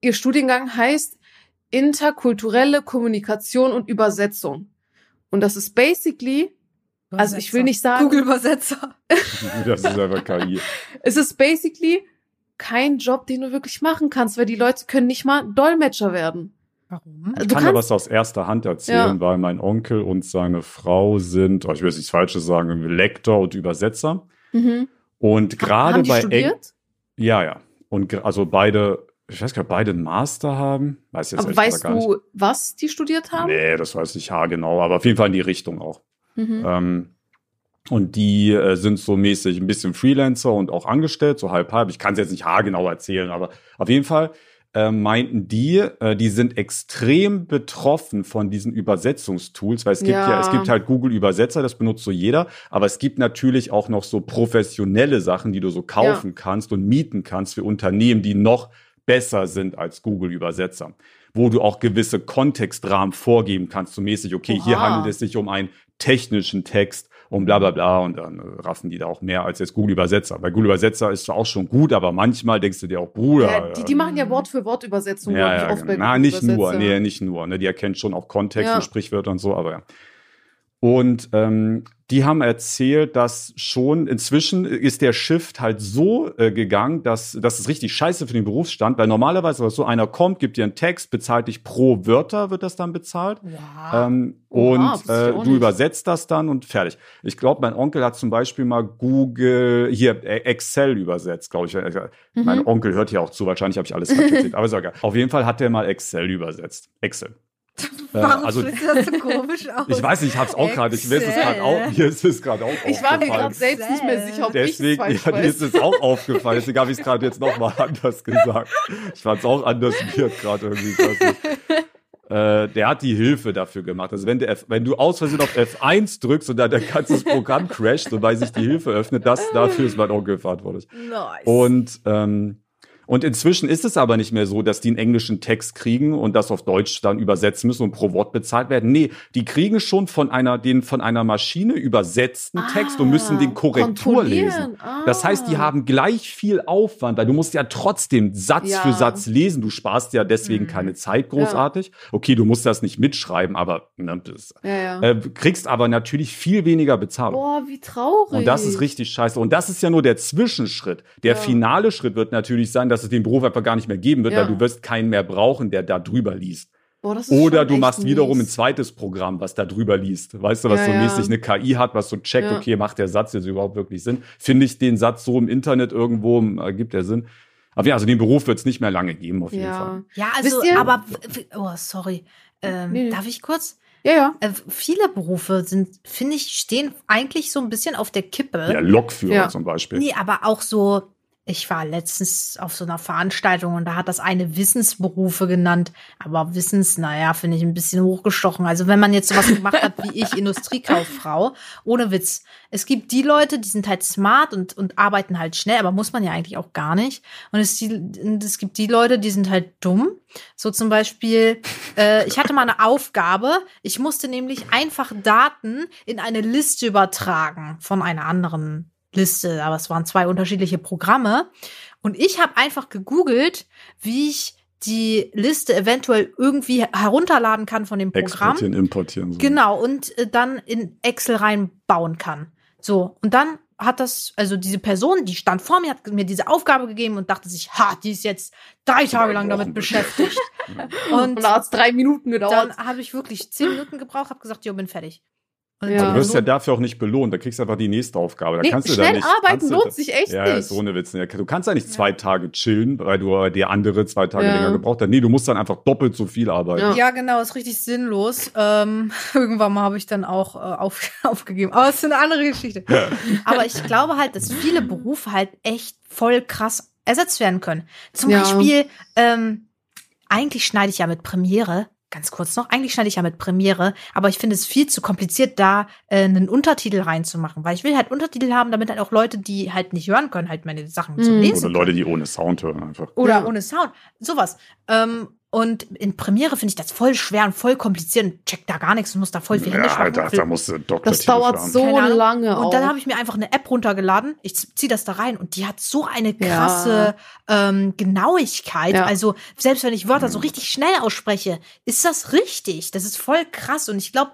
Speaker 3: ihr Studiengang heißt interkulturelle Kommunikation und Übersetzung. Und das ist basically, also ich will nicht sagen,
Speaker 2: Google-Übersetzer.
Speaker 1: Das ist einfach KI.
Speaker 3: es ist basically kein Job, den du wirklich machen kannst, weil die Leute können nicht mal Dolmetscher werden.
Speaker 2: Warum?
Speaker 3: Also
Speaker 1: Ich
Speaker 3: du
Speaker 1: kann
Speaker 3: kannst,
Speaker 1: was aus erster Hand erzählen,
Speaker 3: Ja.
Speaker 1: weil mein Onkel und seine Frau sind, oh, ich will jetzt nichts Falsches sagen, Lektor und Übersetzer.
Speaker 3: mhm.
Speaker 1: Und gerade bei Eng ja, ja. Und also beide, ich weiß gar nicht, beide einen Master haben. Weiß jetzt
Speaker 3: Aber weißt du, was die studiert haben?
Speaker 1: Nee, das weiß ich ja genau, aber auf jeden Fall in die Richtung auch.
Speaker 3: Mhm.
Speaker 1: Ähm, und die äh, sind so mäßig ein bisschen Freelancer und auch angestellt, so halb halb. Ich kann es jetzt nicht haargenau erzählen, aber auf jeden Fall äh, meinten die, äh, die sind extrem betroffen von diesen Übersetzungstools, weil es gibt ja,
Speaker 3: Ja.
Speaker 1: es gibt halt Google Übersetzer, das benutzt so jeder, aber es gibt natürlich auch noch so professionelle Sachen, die du so kaufen kannst und mieten kannst für Unternehmen, die noch besser sind als Google Übersetzer, wo du auch gewisse Kontextrahmen vorgeben kannst, so mäßig, okay, hier
Speaker 3: Oha.
Speaker 1: handelt es sich um einen technischen Text und bla bla bla und dann äh, raffen die da auch mehr als jetzt Google Übersetzer. Weil Google Übersetzer ist zwar auch schon gut, aber manchmal denkst du dir auch, Bruder.
Speaker 3: ja, die, die machen ja Wort für Wort Übersetzung,
Speaker 1: ja, ja,
Speaker 3: oft
Speaker 1: genau. Na, nicht nur, nee, nicht nur. Ne? Die erkennt schon auch Kontext
Speaker 3: Ja.
Speaker 1: und Sprichwörter und so, aber ja. Und ähm, die haben erzählt, dass schon inzwischen ist der Shift halt so äh, gegangen, dass das ist richtig scheiße für den Berufsstand, weil normalerweise war es so, einer kommt, gibt dir einen Text, bezahlt dich pro Wörter, wird das dann bezahlt.
Speaker 2: Wow.
Speaker 1: Ähm,
Speaker 3: Oha,
Speaker 1: und äh, du übersetzt das dann und fertig. Ich glaube, mein Onkel hat zum Beispiel mal Google, hier, äh, Excel übersetzt, glaube ich. Äh, Mein
Speaker 3: Mhm.
Speaker 1: Onkel hört hier auch zu, wahrscheinlich habe ich alles falsch erzählt, aber ist egal. Auf jeden Fall hat der mal Excel übersetzt. Excel. Äh,
Speaker 2: Warum
Speaker 1: also,
Speaker 2: sieht das so komisch aus?
Speaker 1: ich weiß nicht, ich hab's auch gerade, ich mir ist es gerade auch, mir ist es gerade auch
Speaker 3: Ich war mir
Speaker 1: aufgefallen.
Speaker 3: gerade selbst nicht mehr sicher, ob
Speaker 1: Deswegen,
Speaker 3: ich es
Speaker 1: ja,
Speaker 3: falsch
Speaker 1: mir ist
Speaker 3: weiß.
Speaker 1: es auch aufgefallen, deswegen habe ich es gerade jetzt nochmal anders gesagt. Ich fand es auch anders weird gerade irgendwie. Ich weiß nicht. Äh, der hat die Hilfe dafür gemacht. Also wenn, der F, wenn du aus Versehen auf F1 drückst und dann dein ganzes Programm crasht und weil sich die Hilfe öffnet, das dafür ist mein Onkel verantwortlich.
Speaker 2: Nice.
Speaker 1: Und ähm, Und inzwischen ist es aber nicht mehr so, dass die einen englischen Text kriegen und das auf Deutsch dann übersetzen müssen und pro Wort bezahlt werden. Nee, die kriegen schon von einer, den von einer Maschine übersetzten Text und müssen den Korrektur lesen.
Speaker 3: Ah.
Speaker 1: Das heißt, die haben gleich viel Aufwand, weil du musst ja trotzdem Satz
Speaker 3: Ja.
Speaker 1: für Satz lesen. Du sparst ja deswegen
Speaker 2: Mhm.
Speaker 1: keine Zeit großartig. Okay, du musst das nicht mitschreiben, aber ne, das,
Speaker 3: Ja, ja.
Speaker 1: äh, kriegst aber natürlich viel weniger Bezahlung.
Speaker 3: Boah, wie traurig.
Speaker 1: Und das ist richtig scheiße. Und das ist ja nur der Zwischenschritt. Der
Speaker 3: Ja.
Speaker 1: finale Schritt wird natürlich sein, dass es den Beruf einfach gar nicht mehr geben wird,
Speaker 3: Ja.
Speaker 1: weil du wirst keinen mehr brauchen, der da drüber liest.
Speaker 3: Boah, das ist
Speaker 1: Oder du machst wiederum ein
Speaker 3: mies.
Speaker 1: zweites Programm, was da drüber liest. Weißt du, was
Speaker 3: Ja,
Speaker 1: so
Speaker 3: ja.
Speaker 1: mäßig eine KI hat, was so checkt,
Speaker 3: Ja.
Speaker 1: okay, macht der Satz jetzt überhaupt wirklich Sinn? Finde ich den Satz so im Internet irgendwo, ergibt der Sinn? Aber ja, also den Beruf wird es nicht mehr lange geben, auf jeden Fall.
Speaker 3: Ja.
Speaker 2: Also, aber, oh, sorry. Ähm,
Speaker 3: Nee, nee.
Speaker 2: Darf ich kurz?
Speaker 3: Ja, ja.
Speaker 2: Äh, viele Berufe sind, finde ich, stehen eigentlich so ein bisschen auf der Kippe.
Speaker 1: Ja, Lokführer
Speaker 3: Ja.
Speaker 1: zum Beispiel.
Speaker 2: Nee, aber auch so, ich war letztens auf so einer Veranstaltung und da hat das eine Wissensberufe genannt. Aber Wissens, naja, finde ich ein bisschen hochgestochen. Also wenn man jetzt sowas gemacht hat wie ich, Industriekauffrau, ohne Witz. Es gibt die Leute, die sind halt smart und, und arbeiten halt schnell, aber muss man ja eigentlich auch gar nicht. Und es, die, es gibt die Leute, die sind halt dumm. So zum Beispiel, äh, ich hatte mal eine Aufgabe, ich musste nämlich einfach Daten in eine Liste übertragen von einer anderen Liste, aber es waren zwei unterschiedliche Programme. Und ich habe einfach gegoogelt, wie ich die Liste eventuell irgendwie herunterladen kann von dem Programm.
Speaker 1: Exportieren, importieren. So.
Speaker 2: Genau, und äh, dann in Excel reinbauen kann. So, und dann hat das, also diese Person, die stand vor mir, hat mir diese Aufgabe gegeben und dachte sich, ha, die ist jetzt drei Tage lang damit beschäftigt.
Speaker 3: Und
Speaker 2: und
Speaker 3: da hat es drei Minuten gedauert.
Speaker 2: dann habe ich wirklich zehn Minuten gebraucht, habe gesagt, jo, bin fertig. Und
Speaker 3: Ja.
Speaker 2: die
Speaker 1: Du wirst ja dafür auch nicht belohnt, da kriegst du einfach die nächste Aufgabe. Da
Speaker 3: Nee,
Speaker 1: kannst du
Speaker 3: schnell
Speaker 1: da nicht,
Speaker 3: arbeiten
Speaker 1: kannst du
Speaker 3: lohnt sich echt
Speaker 1: ja,
Speaker 3: nicht.
Speaker 1: ist so eine Witz. Du kannst ja nicht zwei Tage chillen, weil du der andere zwei Tage
Speaker 3: Ja.
Speaker 1: länger gebraucht hast. Nee, du musst dann einfach doppelt so viel arbeiten.
Speaker 3: Ja.
Speaker 2: Ja, genau, ist richtig sinnlos. Ähm, irgendwann mal habe ich dann auch äh, auf, aufgegeben. Aber es ist eine andere Geschichte. Aber ich glaube halt, dass viele Berufe halt echt voll krass ersetzt werden können. Zum
Speaker 3: Ja.
Speaker 2: Beispiel, ähm, eigentlich schneide ich ja mit Premiere. Ganz kurz noch, eigentlich schneide ich ja mit Premiere, aber ich finde es viel zu kompliziert, da äh, einen Untertitel reinzumachen, weil ich will halt Untertitel haben, damit halt auch Leute, die halt nicht hören können, halt meine Sachen zu
Speaker 3: Mhm.
Speaker 2: lesen
Speaker 1: Oder Leute, die ohne Sound hören einfach.
Speaker 2: oder
Speaker 3: Ja.
Speaker 2: ohne Sound. Sowas. Ähm, und in Premiere finde ich das voll schwer und voll kompliziert und check da gar nichts und muss da voll viel Hände
Speaker 1: Ja, da,
Speaker 2: machen.
Speaker 1: da musst du Doktor
Speaker 3: Das dauert so lange
Speaker 2: Und dann habe ich mir einfach eine App runtergeladen. Ich ziehe das da rein und die hat so eine
Speaker 3: Ja.
Speaker 2: krasse ähm, Genauigkeit.
Speaker 3: Ja.
Speaker 2: Also selbst wenn ich Wörter so richtig schnell ausspreche, ist das richtig. Das ist voll krass. Und ich glaube,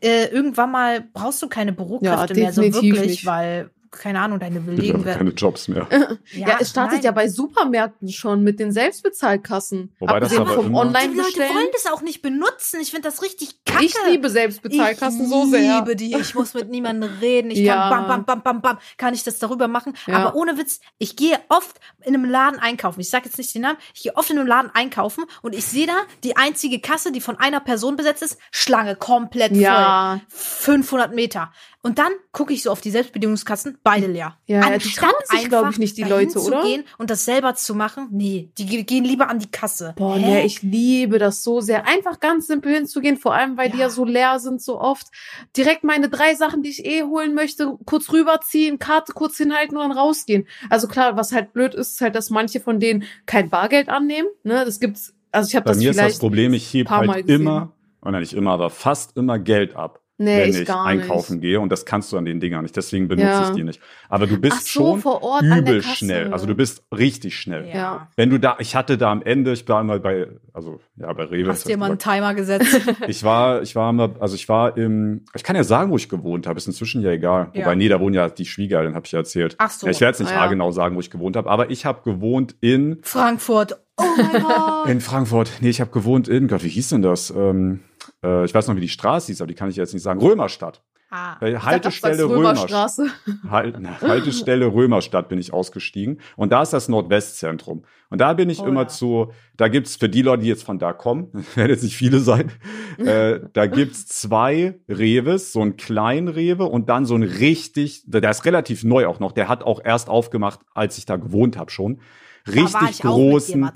Speaker 2: äh, irgendwann mal brauchst du keine Bürokräfte
Speaker 3: Ja,
Speaker 2: mehr so wirklich,
Speaker 3: nicht.
Speaker 2: weil keine Ahnung, deine Belegen
Speaker 1: einfach keine
Speaker 2: werden.
Speaker 1: Jobs mehr.
Speaker 3: Ja, es startet
Speaker 2: nein.
Speaker 3: ja bei Supermärkten schon mit den Selbstbezahlkassen.
Speaker 1: Wobei das aber
Speaker 3: vom
Speaker 1: immer-
Speaker 2: Die Leute wollen das auch nicht benutzen. Ich finde das richtig kacke.
Speaker 3: Ich liebe Selbstbezahlkassen
Speaker 2: ich
Speaker 3: so sehr.
Speaker 2: liebe die. Ich muss mit niemandem reden. Ich
Speaker 3: Ja.
Speaker 2: kann bam, bam, bam, bam, bam, kann ich das darüber machen.
Speaker 3: Ja.
Speaker 2: Aber ohne Witz, ich gehe oft in einem Laden einkaufen. Ich sage jetzt nicht den Namen. Ich gehe oft in einem Laden einkaufen und ich sehe da die einzige Kasse, die von einer Person besetzt ist, Schlange komplett voll.
Speaker 3: Ja.
Speaker 2: 500 Meter. Und dann gucke ich so auf die Selbstbedienungskassen, beide leer.
Speaker 3: Ja, ja, die
Speaker 2: Anstatt
Speaker 3: trauen sich, glaub ich, nicht, die Leute,
Speaker 2: zu
Speaker 3: oder?
Speaker 2: Gehen und das selber zu machen. Nee, die ge- gehen lieber an die Kasse.
Speaker 3: Boah,
Speaker 2: Hä?
Speaker 3: nee, ich liebe das so sehr. Einfach ganz simpel hinzugehen, vor allem, weil die
Speaker 2: Ja.
Speaker 3: ja so leer sind, so oft. Direkt meine drei Sachen, die ich eh holen möchte, kurz rüberziehen, Karte kurz hinhalten und dann rausgehen. Also klar, was halt blöd ist, ist halt, dass manche von denen kein Bargeld annehmen. Ne, das gibt's, also ich habe
Speaker 1: Bei
Speaker 3: das
Speaker 1: mir ist das. Problem, ich heb halt immer, oder nicht immer, aber fast immer Geld ab.
Speaker 3: Nee,
Speaker 1: wenn
Speaker 3: ich
Speaker 1: ich
Speaker 3: gar
Speaker 1: einkaufen
Speaker 3: nicht.
Speaker 1: gehe und das kannst du an den Dingern nicht, deswegen benutze
Speaker 3: Ja.
Speaker 1: ich die nicht. Aber du bist
Speaker 3: so,
Speaker 1: schon übel schnell, also du bist richtig schnell.
Speaker 3: Ja.
Speaker 1: Wenn du da, ich hatte da am Ende, ich war immer bei, also ja bei Rewe.
Speaker 2: Hast dir mal einen Timer gesetzt?
Speaker 1: ich war, ich war immer, also ich war im, ich kann ja sagen, wo ich gewohnt habe, ist inzwischen ja egal.
Speaker 2: Ja.
Speaker 1: Wobei, nee, da wohnen ja die Schwiegereltern, habe ich ja erzählt.
Speaker 2: Ach so.
Speaker 1: Ja, ich werde jetzt nicht
Speaker 3: Ah, ja.
Speaker 1: haargenau sagen, wo ich gewohnt habe, aber ich habe gewohnt in
Speaker 2: Frankfurt. Oh mein Gott.
Speaker 1: in Frankfurt. Nee, ich habe gewohnt in, Gott, wie hieß denn das? Ähm, äh, ich weiß noch, wie die Straße hieß, aber die kann ich jetzt nicht sagen. Römerstadt.
Speaker 2: Ah.
Speaker 1: Äh, Haltestelle Römerstadt. Halt, Haltestelle Römerstadt bin ich ausgestiegen. Und da ist das Nordwestzentrum. Und da bin ich
Speaker 2: Oh
Speaker 1: immer
Speaker 2: ja.
Speaker 1: zu, da gibt's für die Leute, die jetzt von da kommen, werden jetzt nicht viele sein, äh, da gibt's zwei Reves, so einen kleinen Rewe und dann so ein richtig, der ist relativ neu auch noch, der hat auch erst aufgemacht, als ich da gewohnt habe schon. Richtig großen,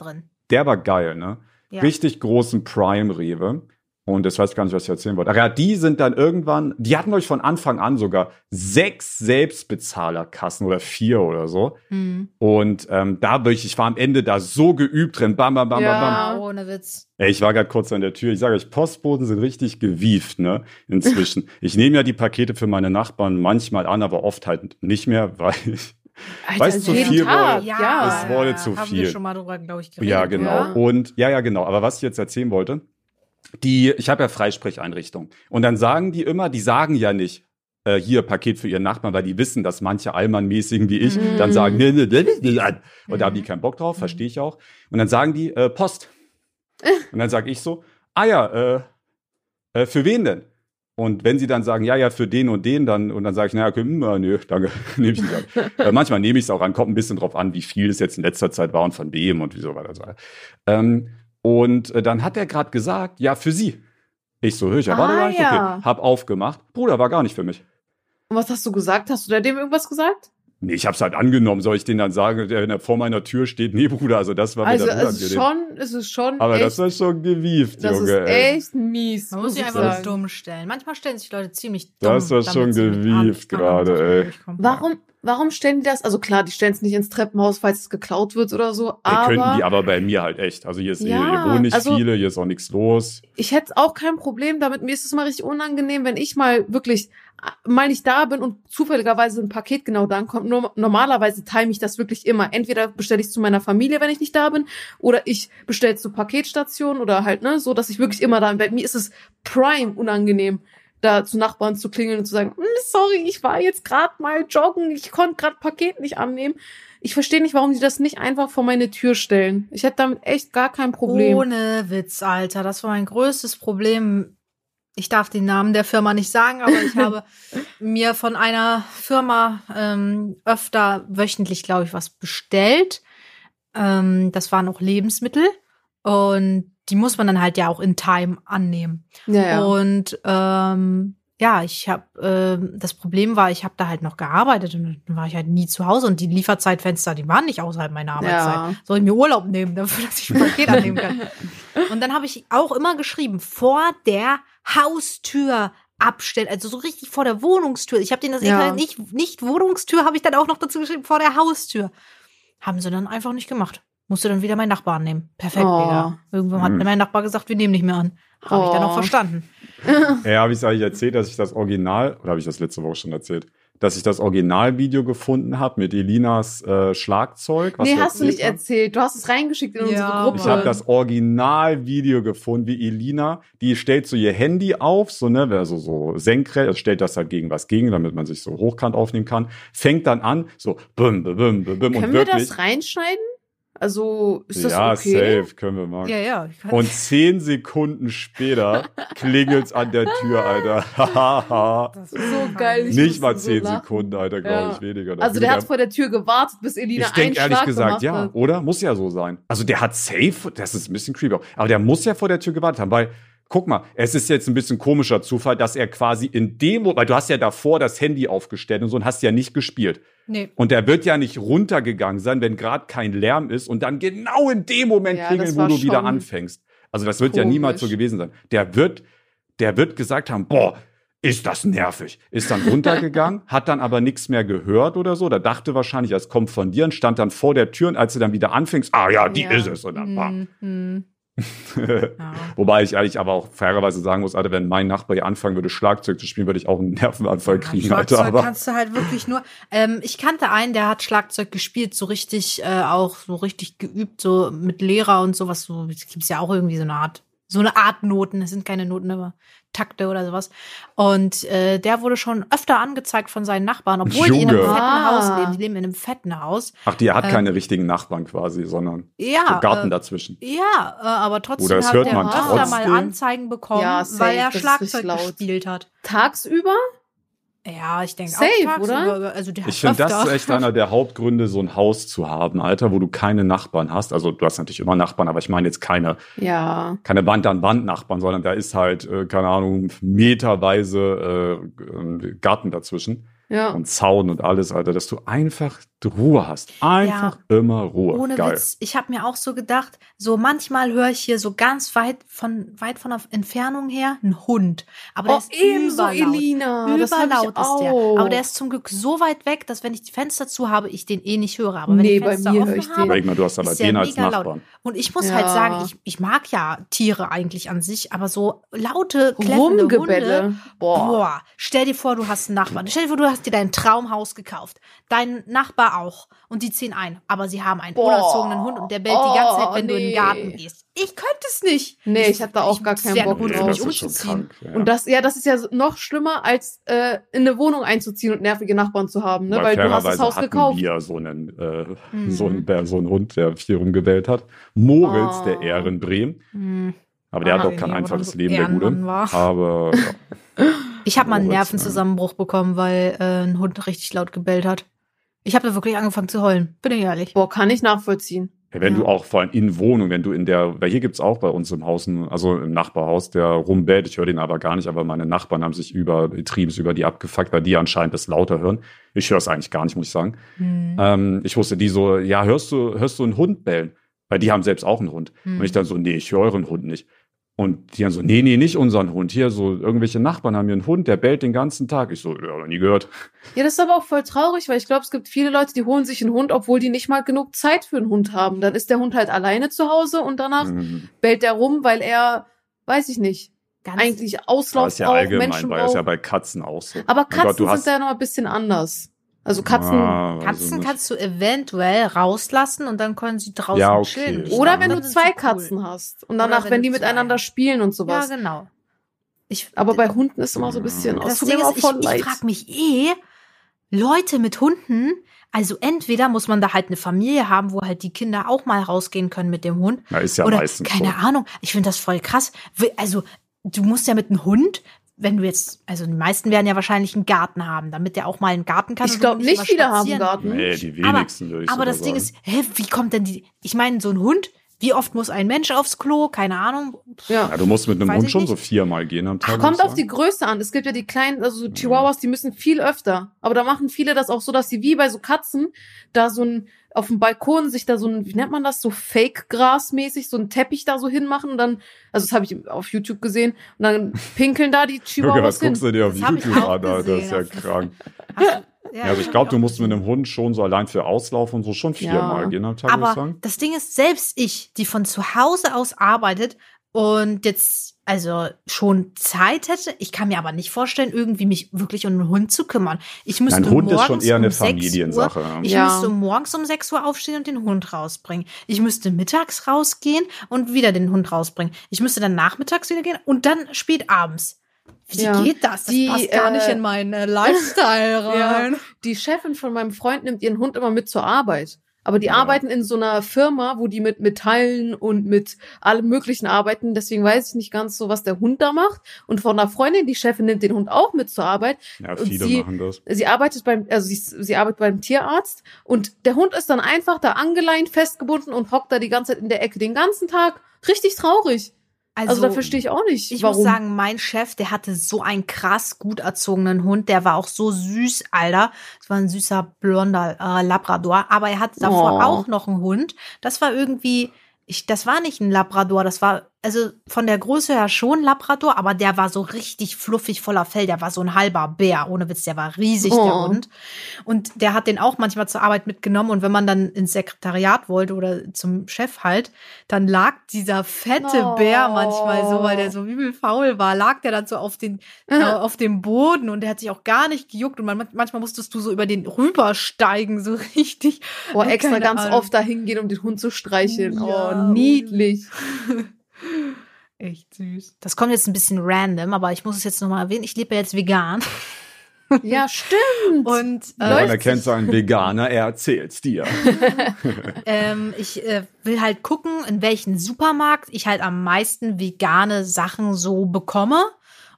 Speaker 1: der war geil, ne?
Speaker 2: Ja.
Speaker 1: Richtig großen Prime-Rewe. Und das weiß ich gar nicht, was ich erzählen wollte. Ach ja, die sind dann irgendwann, die hatten euch von Anfang an sogar sechs Selbstbezahlerkassen oder vier oder so.
Speaker 2: Hm.
Speaker 1: Und ähm, da bin ich, ich war am Ende da so geübt drin. Bam, bam, bam,
Speaker 3: Ja.
Speaker 1: bam, bam.
Speaker 2: Ohne Witz.
Speaker 1: Ey, ich war gerade kurz an der Tür. Ich sage euch, Postboten sind richtig gewieft, ne? Inzwischen. ich nehme ja die Pakete für meine Nachbarn manchmal an, aber oft halt nicht mehr, weil ich.
Speaker 3: Alter,
Speaker 1: Weißt du, zu viel
Speaker 3: Tag,
Speaker 1: wurde-
Speaker 3: ja.
Speaker 1: Es wurde zu
Speaker 2: haben
Speaker 1: viel.
Speaker 2: wir schon mal drüber, glaube ich, geredet.
Speaker 1: Ja, genau.
Speaker 3: Ja.
Speaker 1: Und ja, ja, genau. Aber was ich jetzt erzählen wollte, die, ich habe ja Freisprecheinrichtungen. Und dann sagen die immer, die sagen ja nicht, äh, hier Paket für ihren Nachbarn, weil die wissen, dass manche Allmann-mäßigen wie ich
Speaker 3: Mhm.
Speaker 1: dann sagen, nee, nee, nee, nee. Und da haben die
Speaker 2: Mhm.
Speaker 1: keinen Bock drauf, verstehe ich auch. Und dann sagen die, äh, Post. Und dann sage ich so, ah ja, äh, äh, für wen denn? Und wenn sie dann sagen, ja, ja, für den und den, dann, und dann sage ich, naja, okay, hm, äh, nö, danke, nehme ich nicht an. äh, manchmal nehme ich es auch an, kommt ein bisschen drauf an, wie viel es jetzt in letzter Zeit war und von wem und wieso weiter. So. Ähm, und äh, dann hat er gerade gesagt, ja, für sie. Ich so, hör ich, ja, warte
Speaker 3: Ah,
Speaker 1: gar nicht,
Speaker 3: ja.
Speaker 1: okay. Hab aufgemacht. Bruder, war gar nicht für mich.
Speaker 3: Und was hast du gesagt? Hast du da dem irgendwas gesagt?
Speaker 1: Nee, ich hab's halt angenommen. Soll ich den dann sagen, der wenn er vor meiner Tür steht? Nee, Bruder, also das war mir
Speaker 3: Also
Speaker 1: dann
Speaker 3: es ist
Speaker 1: unangenehm.
Speaker 3: schon, es ist schon
Speaker 1: Aber
Speaker 3: echt,
Speaker 1: das war schon gewieft,
Speaker 3: das
Speaker 1: Junge.
Speaker 3: ist
Speaker 1: ey.
Speaker 3: echt mies,
Speaker 2: Man
Speaker 3: muss
Speaker 2: sich
Speaker 3: ich
Speaker 2: einfach
Speaker 3: sagen.
Speaker 2: dumm stellen. Manchmal stellen sich Leute ziemlich dumm.
Speaker 1: Das war schon gewieft gerade, ey.
Speaker 3: Warum, warum stellen die das? Also klar, die stellen es nicht ins Treppenhaus, falls es geklaut wird oder so,
Speaker 1: Ey,
Speaker 3: aber
Speaker 1: könnten die aber bei mir halt echt. Also hier ist
Speaker 3: Ja,
Speaker 1: hier wohnen nicht
Speaker 3: also-
Speaker 1: viele, hier ist auch nichts los.
Speaker 3: ich hätte auch kein Problem damit. Mir ist es mal richtig unangenehm, wenn ich mal wirklich mal nicht da bin und zufälligerweise ein Paket genau dann kommt. Nur, normalerweise time ich das wirklich immer. Entweder bestelle ich zu meiner Familie, wenn ich nicht da bin, oder ich bestelle zur Paketstation oder halt, ne, so, dass ich wirklich immer da bin. Bei mir ist es prime unangenehm, da zu Nachbarn zu klingeln und zu sagen, "Hm, sorry, ich war jetzt gerade mal joggen, ich konnte gerade Paket nicht annehmen. Ich verstehe nicht, warum die das nicht einfach vor meine Tür stellen. Ich hätte damit echt gar kein Problem.
Speaker 2: Ohne Witz, Alter. Das war mein größtes Problem. Ich darf den Namen der Firma nicht sagen, aber ich habe mir von einer Firma ähm, öfter wöchentlich, glaube ich, was bestellt. Ähm, das waren auch Lebensmittel und die muss man dann halt ja auch in Time annehmen.
Speaker 3: Ja, ja.
Speaker 2: Und ähm, ja, ich habe ähm, das Problem war, ich habe da halt noch gearbeitet und dann war ich halt nie zu Hause und die Lieferzeitfenster, die waren nicht außerhalb meiner Arbeitszeit.
Speaker 3: Ja.
Speaker 2: Soll ich mir Urlaub nehmen, dafür, dass ich ein Paket annehmen kann? Und dann habe ich auch immer geschrieben, vor der Haustür abstellen, also so richtig vor der Wohnungstür. Ich habe denen das
Speaker 3: Ja.
Speaker 2: nicht, nicht Wohnungstür, habe ich dann auch noch dazu geschrieben, vor der Haustür. Haben sie dann einfach nicht gemacht. Musste dann wieder meinen Nachbar annehmen. Perfekt,
Speaker 3: Oh.
Speaker 2: Digga. Irgendwann hat
Speaker 1: Hm.
Speaker 2: mein Nachbar gesagt, wir nehmen nicht mehr an. Habe ich dann auch
Speaker 3: Oh.
Speaker 2: verstanden.
Speaker 1: Ja, habe ich eigentlich erzählt, dass ich das Original, oder habe ich das letzte Woche schon erzählt, dass ich das Originalvideo gefunden habe mit Elinas äh, Schlagzeug. was
Speaker 3: nee, hast du nicht
Speaker 1: haben.
Speaker 3: erzählt. Du hast es reingeschickt in
Speaker 2: Ja,
Speaker 3: unsere Gruppe.
Speaker 1: Ich habe das Originalvideo gefunden, wie Elina, die stellt so ihr Handy auf, so ne, also so senkrecht, also stellt das halt gegen was gegen, damit man sich so hochkant aufnehmen kann, fängt dann an, so bum, bum, bum, bum, bum und
Speaker 3: Können wir
Speaker 1: wirklich.
Speaker 3: das reinschneiden? Also, ist das
Speaker 1: ja,
Speaker 3: okay?
Speaker 1: safe, können wir machen.
Speaker 2: Ja, ja.
Speaker 1: Und zehn Sekunden später klingelt's an der Tür, Alter.
Speaker 2: Das
Speaker 3: So geil. Ich
Speaker 1: Nicht mal
Speaker 3: so
Speaker 1: zehn
Speaker 3: lachen.
Speaker 1: Sekunden, Alter, glaube
Speaker 3: Ja.
Speaker 1: ich, weniger.
Speaker 3: Also, der hat vor der Tür gewartet, bis Elina
Speaker 1: ich denke ehrlich
Speaker 3: Schlag
Speaker 1: gesagt, ja,
Speaker 3: hat.
Speaker 1: oder? Muss ja so sein. Also der hat safe, das ist ein bisschen creepy, aber der muss ja vor der Tür gewartet haben, weil, guck mal, es ist jetzt ein bisschen komischer Zufall, dass er quasi in dem, weil du hast ja davor das Handy aufgestellt und so und hast ja nicht gespielt.
Speaker 2: nee.
Speaker 1: Und der wird ja nicht runtergegangen sein, wenn gerade kein Lärm ist und dann genau in dem Moment
Speaker 3: Ja,
Speaker 1: klingeln, wo du wieder anfängst. Also das wird ja niemals so
Speaker 3: komisch.
Speaker 1: gewesen sein. Der wird, der wird gesagt haben, boah, ist das nervig. Ist dann runtergegangen, hat dann aber nichts mehr gehört oder so. Da dachte wahrscheinlich, es kommt von dir und stand dann vor der Tür und als du dann wieder anfängst, ah ja, die
Speaker 3: Ja.
Speaker 1: ist es. Und dann, bam.
Speaker 2: Ja.
Speaker 1: Wobei ich eigentlich aber auch fairerweise sagen muss, Alter, wenn mein Nachbar hier anfangen würde, Schlagzeug zu spielen, würde ich auch einen Nervenanfall kriegen, Alter.
Speaker 2: Schlagzeug
Speaker 1: Aber
Speaker 2: kannst du halt wirklich nur. Ähm, ich kannte einen, der hat Schlagzeug gespielt, so richtig, äh, auch so richtig geübt, so mit Lehrer und sowas. So gibt's ja auch irgendwie so eine Art, so eine Art Noten. Das sind keine Noten, aber Takte oder sowas. Und äh, der wurde schon öfter angezeigt von seinen Nachbarn, obwohl die in einem
Speaker 1: Junge.
Speaker 2: fetten
Speaker 3: Ah.
Speaker 2: Haus leben. Die leben in einem fetten Haus.
Speaker 1: ach, die hat
Speaker 2: Ähm,
Speaker 1: keine richtigen Nachbarn quasi, sondern
Speaker 2: Ja.
Speaker 1: so Garten
Speaker 2: äh,
Speaker 1: dazwischen.
Speaker 2: Ja, äh, aber trotzdem
Speaker 1: Oder das
Speaker 2: hat
Speaker 1: hört
Speaker 2: der
Speaker 3: man
Speaker 2: öfter
Speaker 1: trotzdem.
Speaker 2: mal Anzeigen bekommen,
Speaker 3: Ja, safe,
Speaker 2: weil er Schlagzeug gespielt hat.
Speaker 3: Tagsüber?
Speaker 2: Ja, ich denke
Speaker 3: Safe,
Speaker 2: auch tagsüber,
Speaker 3: oder?
Speaker 2: Also
Speaker 1: Ich finde, das ist echt einer der Hauptgründe, so ein Haus zu haben, Alter, wo du keine Nachbarn hast. Also du hast natürlich immer Nachbarn, aber ich meine jetzt keine,
Speaker 3: Ja.
Speaker 1: keine Wand-an-Wand-Nachbarn, sondern da ist halt, äh, keine Ahnung, meterweise äh, äh, Garten dazwischen
Speaker 3: Ja.
Speaker 1: und Zaun und alles, Alter, dass du einfach Ruhe hast. Einfach immer Ruhe.
Speaker 2: Ohne
Speaker 1: Geil.
Speaker 2: Witz, ich habe mir auch so gedacht, so manchmal höre ich hier so ganz weit von weit von der Entfernung her einen Hund, aber der
Speaker 3: Oh,
Speaker 2: ist
Speaker 3: ebenso,
Speaker 2: überlaut.
Speaker 3: Elina. Ich
Speaker 2: Überlaut ist der. Aber der ist zum Glück so weit weg, dass wenn ich die Fenster zu habe, ich den eh nicht höre. Aber wenn
Speaker 3: Nee, bei
Speaker 2: Fenster
Speaker 3: mir
Speaker 2: offen
Speaker 3: höre ich den.
Speaker 2: habe,
Speaker 1: Überleg mal, du hast aber
Speaker 2: ist der
Speaker 1: den als
Speaker 2: mega laut.
Speaker 1: Nachbarn.
Speaker 2: Und ich muss
Speaker 3: Ja.
Speaker 2: halt sagen, ich, ich mag ja Tiere eigentlich an sich, aber so laute,
Speaker 3: Rumgebelle.
Speaker 2: Hunde,
Speaker 3: Boah.
Speaker 2: Boah, stell dir vor, du hast einen Nachbarn. Stell dir vor, du hast dir dein Traumhaus gekauft. Dein Nachbar auch. Und die ziehen ein. Aber sie haben einen
Speaker 3: Boah.
Speaker 2: unerzogenen Hund und der bellt die ganze Zeit,
Speaker 3: Oh,
Speaker 2: wenn du in den
Speaker 3: nee.
Speaker 2: Garten gehst. Ich könnte es nicht.
Speaker 3: Nee, ich hab da auch gar keinen Bock drauf.
Speaker 2: für
Speaker 1: Nee, schon
Speaker 2: umzuziehen.
Speaker 1: krank. Ja.
Speaker 3: Und das, ja, das ist ja noch schlimmer, als äh, in eine Wohnung einzuziehen und nervige Nachbarn zu haben, ne? Weil, du hast das Haus
Speaker 1: hatten
Speaker 3: gekauft.
Speaker 1: wir so einen, äh,
Speaker 2: Mhm.
Speaker 1: so, einen, der- so einen Hund, der viel rumgebellt hat. Moritz,
Speaker 3: Oh.
Speaker 1: der Ehrenbrehm.
Speaker 2: Hm.
Speaker 1: Aber der
Speaker 2: Ah,
Speaker 1: hat auch
Speaker 2: nee,
Speaker 1: kein einfaches Leben, der Gute.
Speaker 2: war.
Speaker 1: Aber ja.
Speaker 2: Ich habe mal einen Nervenzusammenbruch bekommen, weil äh, ein Hund richtig laut gebellt hat. Ich habe da wirklich angefangen zu heulen. Bin ich ehrlich.
Speaker 3: Boah, kann ich nachvollziehen.
Speaker 1: Ja, wenn
Speaker 2: Ja.
Speaker 1: du auch vor allem in Wohnung, wenn du in der, weil hier gibt's auch bei uns im Haus, also im Nachbarhaus, der rumbellt, ich höre den aber gar nicht, aber meine Nachbarn haben sich über Betriebs über die abgefuckt, weil die anscheinend das lauter hören. Ich höre es eigentlich gar nicht, muss ich sagen.
Speaker 2: Hm.
Speaker 1: Ähm, ich wusste die so, ja, hörst du, hörst du einen Hund bellen? Weil die haben selbst auch einen Hund.
Speaker 2: Hm.
Speaker 1: Und ich dann so, nee, ich höre euren Hund nicht. Und die dann so, nee, nee, nicht unseren Hund. Hier, so, irgendwelche Nachbarn haben hier einen Hund, der bellt den ganzen Tag. Ich so, ja, noch nie gehört.
Speaker 3: Ja, das ist aber auch voll traurig, weil ich glaube, es gibt viele Leute, die holen sich einen Hund, obwohl die nicht mal genug Zeit für einen Hund haben. Dann ist der Hund halt alleine zu Hause und danach
Speaker 1: Mhm.
Speaker 3: bellt er rum, weil er, weiß ich nicht,
Speaker 2: Ganz
Speaker 3: eigentlich
Speaker 1: Das
Speaker 3: Auslauf
Speaker 1: ist ja
Speaker 3: braucht,
Speaker 1: allgemein, das ist ja
Speaker 3: braucht.
Speaker 1: bei Katzen auch so.
Speaker 3: Aber Katzen
Speaker 1: Gott, du hast-
Speaker 3: sind da noch ein bisschen anders. Also Katzen.
Speaker 1: Ah,
Speaker 2: Katzen kannst du eventuell rauslassen und dann können sie draußen
Speaker 1: Ja, okay.
Speaker 2: chillen.
Speaker 3: Oder wenn du zwei
Speaker 2: cool.
Speaker 3: Katzen hast und danach,
Speaker 2: wenn
Speaker 3: wenn, die
Speaker 2: zwei.
Speaker 3: miteinander spielen und
Speaker 2: Ja,
Speaker 3: sowas.
Speaker 2: genau. Ich,
Speaker 3: Aber bei Hunden ist immer so ein bisschen, oh,
Speaker 2: das Ding ist,
Speaker 3: voll
Speaker 2: ich,
Speaker 3: leid.
Speaker 2: ich frage mich eh, Leute mit Hunden, also entweder muss man da halt eine Familie haben, wo halt die Kinder auch mal rausgehen können mit dem Hund.
Speaker 1: Na, ist ja
Speaker 2: Oder
Speaker 1: meistens
Speaker 2: keine
Speaker 1: so.
Speaker 2: Ahnung. Ich finde das voll krass. Also du musst ja mit einem Hund, wenn du jetzt, also die meisten werden ja wahrscheinlich einen Garten haben, damit der auch mal einen Garten kann.
Speaker 3: ich glaube nicht viele haben
Speaker 2: spazieren.
Speaker 3: Garten.
Speaker 1: Nee, die
Speaker 2: Aber-
Speaker 1: wenigsten würde ich
Speaker 2: Aber das Ding
Speaker 1: sagen.
Speaker 2: ist, hä, wie kommt denn die? Ich meine, so ein Hund, wie oft muss ein Mensch aufs Klo? Keine Ahnung.
Speaker 3: Ja.
Speaker 1: Ja, du musst mit einem
Speaker 2: Weiß
Speaker 1: Hund schon
Speaker 2: nicht.
Speaker 1: so viermal gehen am Tag.
Speaker 3: Kommt
Speaker 1: würde ich
Speaker 3: auf die. Größe an. Es gibt ja die kleinen, also so Chihuahuas, die müssen viel öfter. Aber da machen viele das auch so, dass sie wie bei so Katzen da so ein auf dem Balkon sich da so ein, wie nennt man das, so Fake-Gras-mäßig, so ein Teppich da so hinmachen und dann, also das habe ich auf YouTube gesehen, und dann pinkeln da die Chihuahuas
Speaker 1: was
Speaker 3: hin.
Speaker 1: guckst du dir auf
Speaker 2: Das
Speaker 1: YouTube an, Alter? Das ist ja krank. Ja, also ich glaube, du musst mit einem Hund schon so allein für Auslauf und so schon viermal
Speaker 3: Ja.
Speaker 1: gehen am Tag,
Speaker 2: Aber
Speaker 1: sagen.
Speaker 2: das Ding ist, selbst ich, die von zu Hause aus arbeitet und jetzt also schon Zeit hätte, ich kann mir aber nicht vorstellen, irgendwie mich wirklich um einen Hund zu kümmern. Ich müsste
Speaker 1: Ein Hund ist
Speaker 2: morgens
Speaker 1: schon eher eine
Speaker 2: um 6
Speaker 1: Familiensache.
Speaker 2: Uhr, ich
Speaker 3: Ja.
Speaker 2: müsste morgens um 6 Uhr aufstehen und den Hund rausbringen. Ich müsste mittags rausgehen und wieder den Hund rausbringen. Ich müsste dann nachmittags wieder gehen und dann spät abends. Wie
Speaker 3: Ja.
Speaker 2: geht das? Das
Speaker 3: Die,
Speaker 2: passt gar
Speaker 3: äh,
Speaker 2: nicht in meinen äh, Lifestyle rein.
Speaker 3: Ja. Die Chefin von meinem Freund nimmt ihren Hund immer mit zur Arbeit. Aber die
Speaker 1: Ja.
Speaker 3: arbeiten in so einer Firma, wo die mit Metallen und mit allem Möglichen arbeiten. Deswegen weiß ich nicht ganz so, was der Hund da macht. Und von einer Freundin, die Chefin nimmt den Hund auch mit zur Arbeit.
Speaker 1: Ja,
Speaker 3: und
Speaker 1: viele
Speaker 3: sie-
Speaker 1: machen das.
Speaker 3: Sie arbeitet beim, also sie, sie arbeitet beim Tierarzt und der Hund ist dann einfach da angeleint, festgebunden und hockt da die ganze Zeit in der Ecke den ganzen Tag. Richtig traurig. Also, da verstehe ich auch nicht,
Speaker 2: Ich
Speaker 3: warum.
Speaker 2: muss sagen, mein Chef, der hatte so einen krass gut erzogenen Hund. Der war auch so süß, Alter. Das war ein süßer blonder äh, Labrador. Aber er hatte davor
Speaker 3: Oh.
Speaker 2: auch noch einen Hund. Das war irgendwie, ich, das war nicht ein Labrador. Das war, also von der Größe her schon Labrador, aber der war so richtig fluffig voller Fell. Der war so ein halber Bär. Ohne Witz, der war riesig, der
Speaker 3: Oh.
Speaker 2: Hund. Und der hat den auch manchmal zur Arbeit mitgenommen. Und wenn man dann ins Sekretariat wollte oder zum Chef halt, dann lag dieser fette
Speaker 3: Oh.
Speaker 2: Bär manchmal so, weil der so übel faul war, lag der dann so auf, den, äh, auf dem Boden und der hat sich auch gar nicht gejuckt. Und man, manchmal musstest du so über den rübersteigen, so richtig.
Speaker 3: Boah, extra ganz
Speaker 2: Ahnung.
Speaker 3: oft dahin gehen, um den Hund zu streicheln.
Speaker 2: Ja,
Speaker 3: oh, niedlich.
Speaker 2: Echt süß. Das kommt jetzt ein bisschen random, aber ich muss es jetzt nochmal erwähnen. Ich lebe ja jetzt vegan.
Speaker 3: Ja, stimmt.
Speaker 2: Und
Speaker 1: Ja,
Speaker 2: äh,
Speaker 1: man erkennt so einen Veganer, er erzählt's dir.
Speaker 2: ähm, ich äh, will halt gucken, in welchen Supermarkt ich halt am meisten vegane Sachen so bekomme.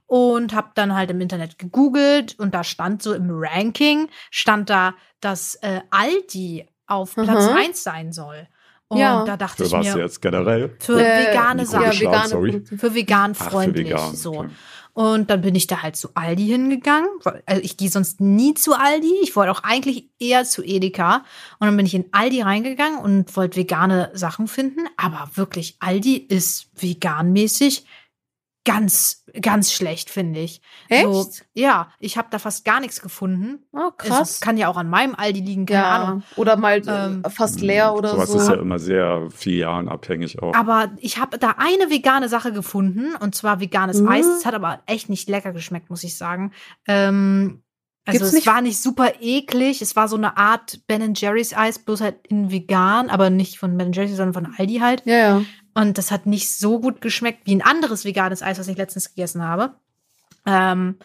Speaker 2: Und habe dann halt im Internet gegoogelt und da stand so im Ranking, stand da, dass äh, Aldi auf Platz
Speaker 3: Mhm.
Speaker 2: eins sein soll. Und
Speaker 3: Ja.
Speaker 2: da dachte
Speaker 1: Für
Speaker 2: ich
Speaker 1: was
Speaker 2: mir,
Speaker 1: jetzt generell?
Speaker 2: für
Speaker 3: Äh,
Speaker 2: vegane Sachen.
Speaker 3: ja, vegane
Speaker 1: sorry.
Speaker 2: Für vegan
Speaker 1: Ach, für
Speaker 2: freundlich.
Speaker 1: vegan.
Speaker 2: so.
Speaker 1: okay.
Speaker 2: Und dann bin ich da halt zu Aldi hingegangen. Also ich gehe sonst nie zu Aldi. Ich wollte auch eigentlich eher zu Edeka. Und dann bin ich in Aldi reingegangen und wollte vegane Sachen finden. Aber wirklich, Aldi ist veganmäßig ganz, ganz schlecht, finde ich.
Speaker 3: Echt?
Speaker 2: So, ja, ich habe da fast gar nichts gefunden.
Speaker 3: Oh,
Speaker 2: Es
Speaker 3: krass.
Speaker 2: kann ja auch an meinem Aldi liegen, keine
Speaker 3: ja.
Speaker 2: Ahnung.
Speaker 3: Oder mal äh,
Speaker 2: Ähm,
Speaker 3: fast leer oder
Speaker 1: Sowas
Speaker 3: so.
Speaker 1: ist ja immer sehr filialenabhängig auch.
Speaker 2: Aber ich habe da eine vegane Sache gefunden, und zwar veganes
Speaker 3: Mhm.
Speaker 2: Eis. Es hat aber echt nicht lecker geschmeckt, muss ich sagen. Ähm, also
Speaker 3: Gibt's
Speaker 2: es
Speaker 3: nicht-
Speaker 2: war nicht super eklig. Es war so eine Art Ben Jerry's Eis, bloß halt in vegan, aber nicht von Ben Jerry's, sondern von Aldi halt.
Speaker 3: ja, ja.
Speaker 2: Und das hat nicht so gut geschmeckt wie ein anderes veganes Eis, was ich letztens gegessen habe. Ähm,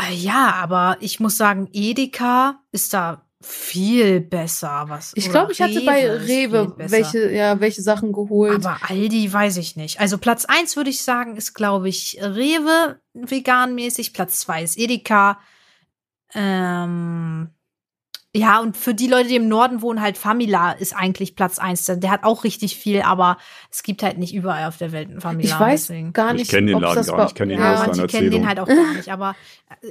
Speaker 2: äh, ja, aber ich muss sagen, Edeka ist da viel besser. Was,
Speaker 3: Ich glaube, ich hatte bei Rewe welche, ja, welche Sachen geholt.
Speaker 2: Aber Aldi weiß ich nicht. Also Platz eins würde ich sagen, ist, glaube ich, Rewe veganmäßig. Platz zwei ist Edeka. Ähm, ja, und für die Leute, die im Norden wohnen, halt Famila ist eigentlich Platz eins. Der hat auch richtig viel, aber es gibt halt nicht überall auf der Welt einen Famila.
Speaker 3: ich weiß
Speaker 2: deswegen.
Speaker 3: gar
Speaker 1: Ich
Speaker 3: nicht,
Speaker 1: kenn den
Speaker 3: ob
Speaker 1: Laden gar nicht, ich kenn den
Speaker 2: Ja,
Speaker 1: aus
Speaker 2: manche
Speaker 1: deiner
Speaker 2: kennen den halt auch gar nicht, aber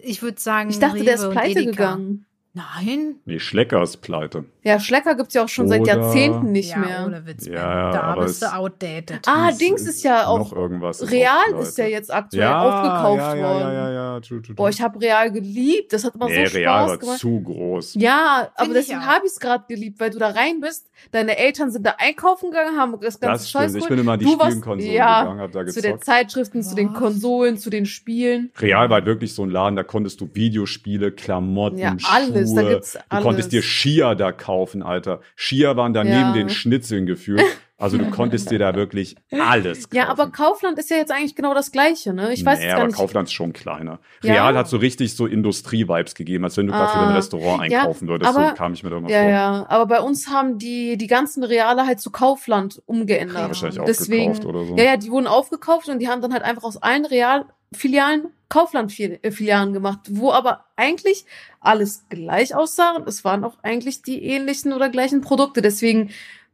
Speaker 2: ich würde sagen,
Speaker 3: Ich dachte, der ist
Speaker 2: Rewe
Speaker 3: pleite gegangen.
Speaker 2: Nein.
Speaker 1: Nee, Schlecker ist pleite.
Speaker 3: Ja, Schlecker gibt's ja auch schon seit
Speaker 1: Oder-
Speaker 3: Jahrzehnten nicht
Speaker 2: ja,
Speaker 3: mehr.
Speaker 2: ohne Witz.
Speaker 1: Ja,
Speaker 2: da
Speaker 1: aber
Speaker 2: bist du
Speaker 1: es-
Speaker 2: outdated.
Speaker 3: Ah,
Speaker 1: Es
Speaker 3: Dings ist ja auch
Speaker 1: noch irgendwas. ist
Speaker 3: Real
Speaker 1: auch
Speaker 3: ist ja jetzt aktuell
Speaker 1: ja,
Speaker 3: aufgekauft
Speaker 1: ja, ja,
Speaker 3: worden.
Speaker 1: Ja, ja, ja, true, true,
Speaker 3: Boah, ich habe Real geliebt. Das hat immer
Speaker 1: nee,
Speaker 3: so
Speaker 1: Real
Speaker 3: Spaß
Speaker 1: war
Speaker 3: gemacht.
Speaker 1: zu groß.
Speaker 3: Ja, aber deswegen habe ich es gerade geliebt, weil du da rein bist, deine Eltern sind da einkaufen gegangen, haben das ganze
Speaker 1: Das
Speaker 3: Scheiß.
Speaker 1: Ich bin immer an die
Speaker 3: Du
Speaker 1: Spielkonsolen
Speaker 3: ja,
Speaker 1: gegangen, hab da
Speaker 3: zu den
Speaker 1: gezockt.
Speaker 3: Zeitschriften, zu den
Speaker 2: Was?
Speaker 3: Konsolen, zu den Spielen.
Speaker 1: Real war halt wirklich so ein Laden, da konntest du Videospiele, Klamotten,
Speaker 3: Ja, alles, da
Speaker 1: Schuhe.
Speaker 3: gibt's
Speaker 1: Du
Speaker 3: alles.
Speaker 1: konntest dir Skier da kaufen, Alter. Skier waren da
Speaker 3: Ja.
Speaker 1: neben den Schnitzeln gefühlt. Also du konntest dir da wirklich alles kaufen.
Speaker 3: Ja, aber Kaufland ist ja jetzt eigentlich genau das Gleiche, ne? Ich weiß
Speaker 1: nee,
Speaker 3: jetzt gar
Speaker 1: aber
Speaker 3: nicht.
Speaker 1: Kaufland ist schon kleiner.
Speaker 3: Ja?
Speaker 1: Real hat so richtig so Industrie-Vibes gegeben, als wenn du gerade für
Speaker 3: Ah,
Speaker 1: ein Restaurant
Speaker 3: ja,
Speaker 1: einkaufen würdest.
Speaker 3: aber-
Speaker 1: so kam ich mir da immer
Speaker 3: Ja,
Speaker 1: vor.
Speaker 3: ja, aber bei uns haben die die ganzen Reale halt zu Kaufland umgeändert.
Speaker 2: Ja,
Speaker 1: Wahrscheinlich
Speaker 3: Deswegen,
Speaker 1: aufgekauft oder so.
Speaker 3: ja, ja, die wurden aufgekauft und die haben dann halt einfach aus allen Real-Filialen Kaufland-Filialen gemacht, wo aber eigentlich alles gleich aussah und es waren auch eigentlich die ähnlichen oder gleichen Produkte. Deswegen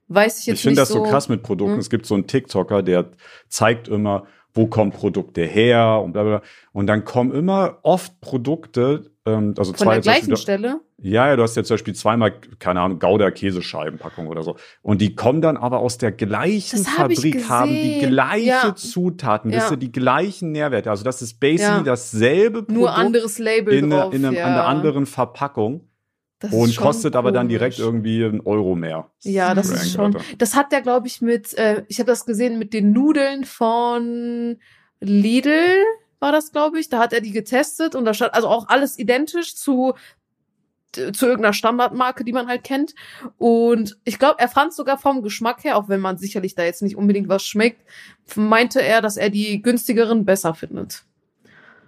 Speaker 3: weiß ich jetzt
Speaker 1: Ich finde
Speaker 3: nicht
Speaker 1: das so krass mit Produkten.
Speaker 3: Hm.
Speaker 1: Es gibt so einen TikToker, der zeigt immer, wo kommen Produkte her und bla bla. bla. Und dann kommen immer oft Produkte, ähm, also
Speaker 3: Von
Speaker 1: zwei
Speaker 3: der
Speaker 1: zum Beispiel-
Speaker 3: gleichen Stelle.
Speaker 1: Ja, ja, du hast jetzt zum Beispiel zweimal, keine Ahnung, Gouda Käsescheibenpackung oder so. Und die kommen dann aber aus der gleichen
Speaker 3: Das hab ich
Speaker 1: Fabrik, haben die gleiche
Speaker 3: Ja.
Speaker 1: Zutaten,
Speaker 3: Ja.
Speaker 1: wisst die gleichen Nährwerte. Also das ist basically
Speaker 3: Ja.
Speaker 1: dasselbe Produkt
Speaker 3: Nur anderes Label
Speaker 1: in,
Speaker 3: drauf.
Speaker 1: in einem,
Speaker 3: ja.
Speaker 1: einer anderen Verpackung
Speaker 3: Das
Speaker 1: und kostet aber dann direkt
Speaker 3: komisch.
Speaker 1: irgendwie einen Euro mehr.
Speaker 3: Ja, das ist schon.
Speaker 1: Alter.
Speaker 3: Das hat der, glaube ich, mit, äh, ich habe das gesehen mit den Nudeln von Lidl, war das, glaube ich. Da hat er die getestet und da stand also auch alles identisch zu zu irgendeiner Standardmarke, die man halt kennt. Und ich glaube, er fand sogar vom Geschmack her, auch wenn man sicherlich da jetzt nicht unbedingt was schmeckt, meinte er, dass er die günstigeren besser findet.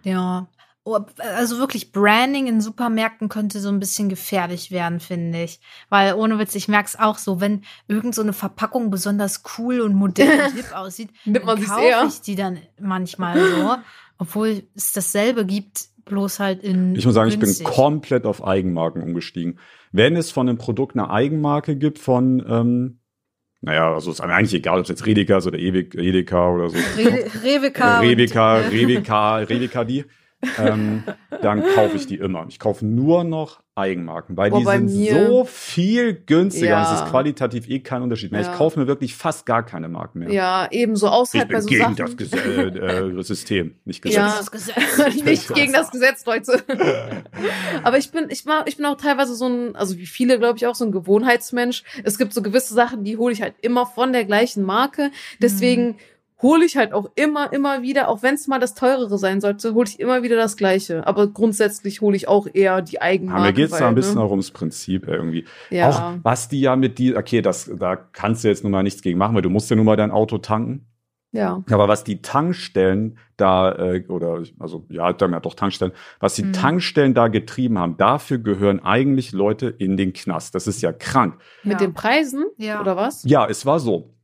Speaker 2: Ja. Oh, Also wirklich, Branding in Supermärkten könnte so ein bisschen gefährlich werden, finde ich. Weil ohne Witz, ich merke es auch so, wenn irgend so eine Verpackung besonders cool und modern und hip aussieht,
Speaker 3: Nimmt man
Speaker 2: dann kaufe
Speaker 3: eher.
Speaker 2: ich die dann manchmal so. Obwohl es dasselbe gibt, bloß halt in.
Speaker 1: Ich muss sagen, ich bin
Speaker 2: günstig.
Speaker 1: komplett auf Eigenmarken umgestiegen. Wenn es von einem Produkt eine Eigenmarke gibt von, ähm, naja, also ist eigentlich egal, ob es jetzt Redeka ist oder Edeka oder so.
Speaker 2: Re Reveka.
Speaker 1: Rebeka, Rebeka, Rebeka die, ähm, dann kaufe ich die immer. Ich kaufe nur noch Eigenmarken, weil
Speaker 3: Boah,
Speaker 1: die
Speaker 3: bei
Speaker 1: sind
Speaker 3: mir-
Speaker 1: so viel günstiger.
Speaker 3: Ja.
Speaker 1: und Es ist qualitativ eh kein Unterschied mehr.
Speaker 3: Ja.
Speaker 1: Ich kaufe mir wirklich fast gar keine Marken mehr.
Speaker 3: Ja, ebenso außer
Speaker 1: Ich
Speaker 3: halt bei
Speaker 1: bin
Speaker 3: so
Speaker 1: gegen
Speaker 3: Sachen.
Speaker 1: das Ges äh, System, nicht Gesetz.
Speaker 3: Ja.
Speaker 2: Das Gesetz.
Speaker 3: nicht gegen das Gesetz, Leute. Aber ich bin, ich mag, ich bin auch teilweise so ein, also wie viele, glaube ich, auch so ein Gewohnheitsmensch. Es gibt so gewisse Sachen, die hole ich halt immer von der gleichen Marke. Deswegen hole ich halt auch immer, immer wieder, auch wenn es mal das teurere sein sollte, hole ich immer wieder das Gleiche. Aber grundsätzlich hole ich auch eher die Eigenmarke.
Speaker 1: Ja, mir geht's da
Speaker 3: weil,
Speaker 1: ein bisschen
Speaker 3: ne?
Speaker 1: auch ums Prinzip irgendwie.
Speaker 3: Ja.
Speaker 1: Auch was die ja mit die, okay, das, da kannst du jetzt nun mal nichts gegen machen, weil du musst ja nun mal dein Auto tanken.
Speaker 3: Ja.
Speaker 1: Aber was die Tankstellen da, äh, oder also ja, da haben ja doch Tankstellen, was die
Speaker 2: Mhm.
Speaker 1: Tankstellen da getrieben haben, dafür gehören eigentlich Leute in den Knast. Das ist ja krank.
Speaker 3: Mit
Speaker 2: Ja.
Speaker 3: den Preisen,
Speaker 2: Ja.
Speaker 3: oder was?
Speaker 1: Ja, es war so.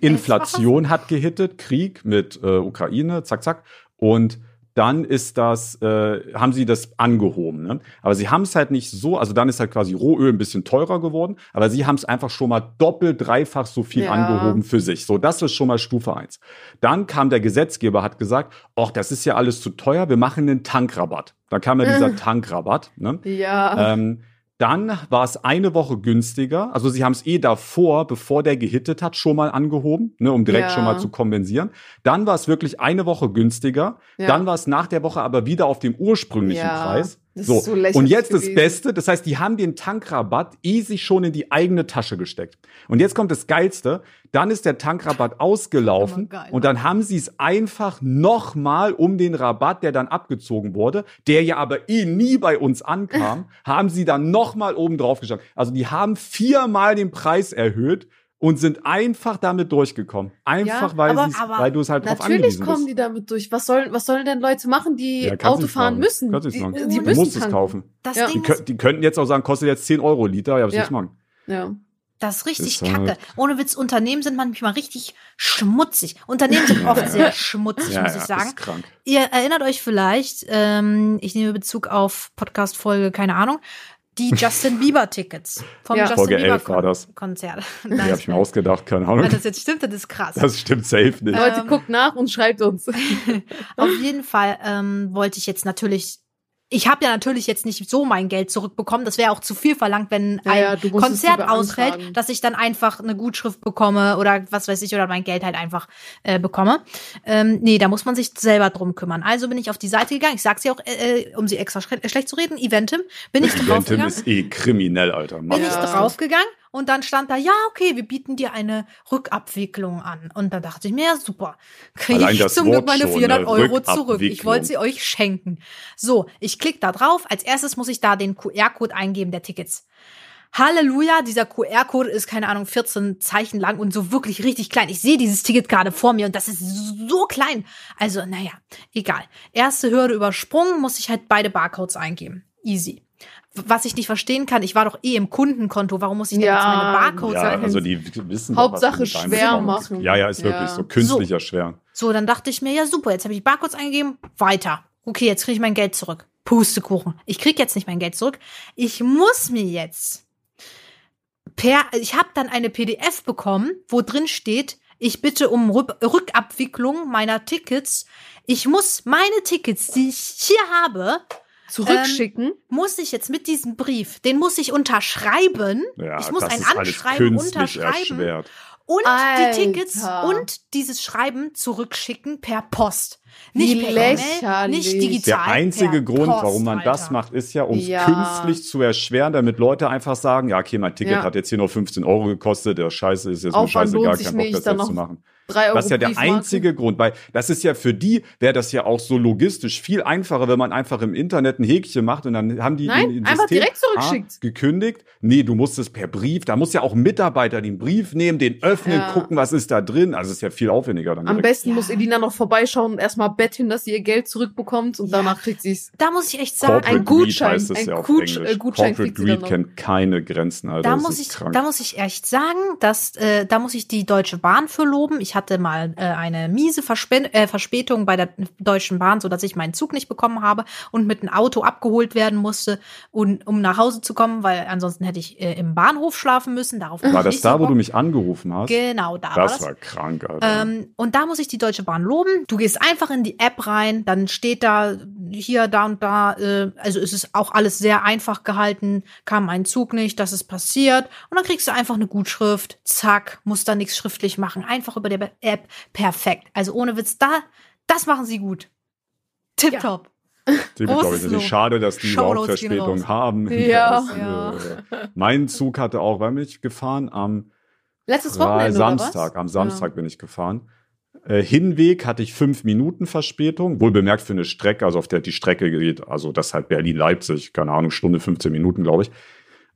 Speaker 1: Inflation hat gehittet, Krieg mit äh, Ukraine, zack, zack. Und dann ist das, äh, haben sie das angehoben. Ne? Aber sie haben es halt nicht so, also dann ist halt quasi Rohöl ein bisschen teurer geworden, aber sie haben es einfach schon mal doppelt, dreifach so viel
Speaker 3: Ja.
Speaker 1: angehoben für sich. So, das ist schon mal Stufe eins. Dann kam der Gesetzgeber, hat gesagt, ach, das ist ja alles zu teuer, wir machen einen Tankrabatt. Dann kam ja dieser Tankrabatt. Ne?
Speaker 3: Ja.
Speaker 1: Ähm, dann war es eine Woche günstiger. Also sie haben es eh davor, bevor der gehittet hat, schon mal angehoben, ne, um direkt
Speaker 3: Ja.
Speaker 1: schon mal zu kompensieren. Dann war es wirklich eine Woche günstiger.
Speaker 3: Ja.
Speaker 1: Dann war es nach der Woche aber wieder auf dem ursprünglichen
Speaker 3: Ja,
Speaker 1: Preis.
Speaker 3: Das
Speaker 1: So.
Speaker 3: ist so
Speaker 1: und jetzt das
Speaker 3: gewesen.
Speaker 1: Beste, das heißt, die haben den Tankrabatt easy schon in die eigene Tasche gesteckt. Und jetzt kommt das Geilste. Dann ist der Tankrabatt ausgelaufen
Speaker 2: Das
Speaker 1: und dann haben sie es einfach nochmal um den Rabatt, der dann abgezogen wurde, der ja aber eh nie bei uns ankam, haben sie dann nochmal oben drauf geschlagen. Also die haben viermal den Preis erhöht und sind einfach damit durchgekommen. Einfach,
Speaker 3: Ja,
Speaker 1: weil,
Speaker 2: aber-
Speaker 1: weil du es halt drauf
Speaker 3: Natürlich
Speaker 1: angewiesen
Speaker 3: kommen
Speaker 1: bist.
Speaker 3: die damit durch. Was sollen, was sollen denn Leute machen, die
Speaker 1: Ja,
Speaker 3: Auto fahren müssen?
Speaker 1: Kannst nicht
Speaker 3: die, die
Speaker 1: du
Speaker 3: müssen
Speaker 1: musst es kaufen.
Speaker 2: Das
Speaker 3: Ja.
Speaker 1: Die, die könnten jetzt auch sagen, kostet jetzt 10 Euro Liter, ja, was
Speaker 3: Ja.
Speaker 1: du machen?
Speaker 3: Ja.
Speaker 2: das ist richtig
Speaker 1: Ist halt-
Speaker 2: kacke. Ohne Witz, Unternehmen sind manchmal richtig schmutzig. Unternehmen sind oft sehr schmutzig, muss ich sagen.
Speaker 1: ist krank.
Speaker 2: Ihr erinnert euch vielleicht, ähm, ich nehme Bezug auf Podcast-Folge, keine Ahnung, die Justin Bieber-Tickets vom
Speaker 3: Ja.
Speaker 2: Justin
Speaker 1: Folge
Speaker 2: Bieber
Speaker 1: 11 war das.
Speaker 2: Konzert.
Speaker 1: Die habe ich mir ausgedacht, keine Ahnung.
Speaker 2: Wenn das jetzt stimmt, das ist krass.
Speaker 1: Das stimmt safe nicht.
Speaker 3: Leute,
Speaker 2: Ähm,
Speaker 3: guckt nach und schreibt uns.
Speaker 2: Auf jeden Fall ähm, wollte ich jetzt natürlich. Ich habe ja natürlich jetzt nicht so mein Geld zurückbekommen. Das wäre auch zu viel verlangt, wenn
Speaker 3: Ja,
Speaker 2: ein
Speaker 3: ja,
Speaker 2: Konzert ausfällt, dass ich dann einfach eine Gutschrift bekomme oder was weiß ich oder mein Geld halt einfach äh, bekomme. Ähm, nee, da muss man sich selber drum kümmern. Also bin ich auf die Seite gegangen. Ich sag's ja auch, äh, äh, um sie extra schle- schlecht zu reden. Eventim bin ich
Speaker 1: Eventim
Speaker 2: draufgegangen.
Speaker 1: ist eh kriminell, Alter. Mach
Speaker 2: Bin ich
Speaker 3: Ja.
Speaker 1: doch.
Speaker 2: draufgegangen und dann stand da, ja, okay, wir bieten dir eine Rückabwicklung an. Und dann dachte ich mir, ja, super. Kriege ich zum Glück meine
Speaker 1: schon,
Speaker 2: 400
Speaker 1: ne?
Speaker 2: Euro zurück. Ich wollte sie euch schenken. So, ich klicke da drauf. Als erstes muss ich da den QR-Code eingeben der Tickets. Halleluja, dieser QR-Code ist, keine Ahnung, 14 Zeichen lang und so wirklich richtig klein. Ich sehe dieses Ticket gerade vor mir und das ist so klein. Also, naja, egal. Erste Hürde übersprungen, muss ich halt beide Barcodes eingeben. Easy. Was ich nicht verstehen kann, ich war doch eh im Kundenkonto. Warum muss ich denn
Speaker 3: Ja,
Speaker 2: jetzt meine Barcodes
Speaker 1: Ja,
Speaker 3: sagen.
Speaker 1: also die wissen doch,
Speaker 3: Hauptsache
Speaker 1: deinem
Speaker 3: schwer machen.
Speaker 1: Ja, ja, ist
Speaker 3: Ja.
Speaker 1: wirklich so. Künstlicher schwer.
Speaker 2: So, dann dachte ich mir, ja super, jetzt habe ich Barcodes eingegeben, weiter. Okay, jetzt kriege ich mein Geld zurück. Pustekuchen. Ich krieg jetzt nicht mein Geld zurück. Ich muss mir jetzt per, ich habe dann eine PDF bekommen, wo drin steht, ich bitte um Rück Rückabwicklung meiner Tickets. Ich muss meine Tickets, die ich hier habe,
Speaker 3: Zurückschicken.
Speaker 2: muss ich jetzt mit diesem Brief, den muss ich unterschreiben.
Speaker 1: Ja,
Speaker 2: ich muss
Speaker 1: das
Speaker 2: ein Anschreiben
Speaker 1: künstlich
Speaker 2: unterschreiben
Speaker 1: erschwert.
Speaker 2: und
Speaker 3: Alter.
Speaker 2: die Tickets und dieses Schreiben zurückschicken per Post. Nicht per E-Mail,
Speaker 3: lächerlich.
Speaker 2: nicht digital.
Speaker 1: Der einzige
Speaker 2: per
Speaker 1: Grund,
Speaker 2: Post,
Speaker 1: warum man das
Speaker 2: Alter.
Speaker 1: macht, ist ja, um es
Speaker 3: Ja.
Speaker 1: künstlich zu erschweren, damit Leute einfach sagen, ja, okay, mein Ticket
Speaker 3: Ja.
Speaker 1: hat jetzt hier nur 15 Euro gekostet, der Scheiße ist jetzt mir
Speaker 3: Aufwand lohnt
Speaker 1: scheißegal,
Speaker 3: sich
Speaker 1: kein Bock, das jetzt zu machen.
Speaker 3: Drei Euro
Speaker 1: Das ist ja der
Speaker 3: Briefmarken.
Speaker 1: einzige Grund, weil das ist ja für die, wäre das ja auch so logistisch viel einfacher, wenn man einfach im Internet ein Häkchen macht und dann haben die
Speaker 3: Nein,
Speaker 1: im
Speaker 3: einfach
Speaker 1: System
Speaker 3: direkt zurückschickt.
Speaker 1: ah, gekündigt. Nee, du musst es per Brief, da muss ja auch ein Mitarbeiter den Brief nehmen, den öffnen,
Speaker 3: Ja.
Speaker 1: gucken, was ist da drin. Also ist ja viel aufwendiger dann.
Speaker 3: Am
Speaker 1: direkt.
Speaker 3: besten
Speaker 2: Ja.
Speaker 3: muss Elina noch vorbeischauen und erstmal betteln, dass sie ihr Geld zurückbekommt und
Speaker 2: Ja.
Speaker 3: danach kriegt sie es.
Speaker 2: Da muss ich echt sagen,
Speaker 1: Corporate
Speaker 3: ein Gutschein,
Speaker 1: Greed heißt es
Speaker 3: ein
Speaker 1: ja auf
Speaker 3: Gutsch-
Speaker 1: Englisch.
Speaker 3: äh, Gutschein
Speaker 1: Corporate
Speaker 3: kriegt sie dann
Speaker 1: Greed
Speaker 3: noch.
Speaker 1: kennt keine Grenzen, Alter.
Speaker 2: da
Speaker 1: das
Speaker 2: muss
Speaker 1: ist
Speaker 2: ich,
Speaker 1: krank.
Speaker 2: da muss ich echt sagen, dass äh, da muss ich die Deutsche Bahn für loben. Ich hatte mal äh, eine miese Verspe äh, Verspätung bei der Deutschen Bahn, so dass ich meinen Zug nicht bekommen habe und mit einem Auto abgeholt werden musste, und, um nach Hause zu kommen, weil ansonsten hätte ich äh, im Bahnhof schlafen müssen. Darauf
Speaker 1: war
Speaker 2: ich
Speaker 1: das da,
Speaker 2: so
Speaker 1: wo du mich angerufen hast?
Speaker 2: Genau, da war
Speaker 1: das
Speaker 2: das.
Speaker 1: war krank, Alter.
Speaker 2: Ähm, und da muss ich die Deutsche Bahn loben. Du gehst einfach in die App rein, dann steht da hier, da und da, äh, also es ist auch alles sehr einfach gehalten, kam ein Zug nicht, das ist passiert. Und dann kriegst du einfach eine Gutschrift, zack, musst da nichts schriftlich machen, einfach über der App, perfekt. Also ohne Witz, da, das machen sie gut. Tipptopp.
Speaker 1: Die glaube ich
Speaker 2: großes
Speaker 1: nicht.
Speaker 2: Lob.
Speaker 1: Schade, dass die überhaupt
Speaker 2: Shownotes gehen
Speaker 1: Verspätung haben.
Speaker 3: Ja.
Speaker 1: Das,
Speaker 2: Ja.
Speaker 1: äh, Mein Zug hatte auch, wann bin ich gefahren? Am
Speaker 3: Letztes Wochenende
Speaker 1: Samstag.
Speaker 3: oder was?
Speaker 1: Am Samstag bin ich gefahren. Äh, Hinweg hatte ich fünf Minuten Verspätung, wohl bemerkt für eine Strecke, also auf der die Strecke geht, also das halt Berlin-Leipzig, keine Ahnung, Stunde 15 Minuten, glaube ich.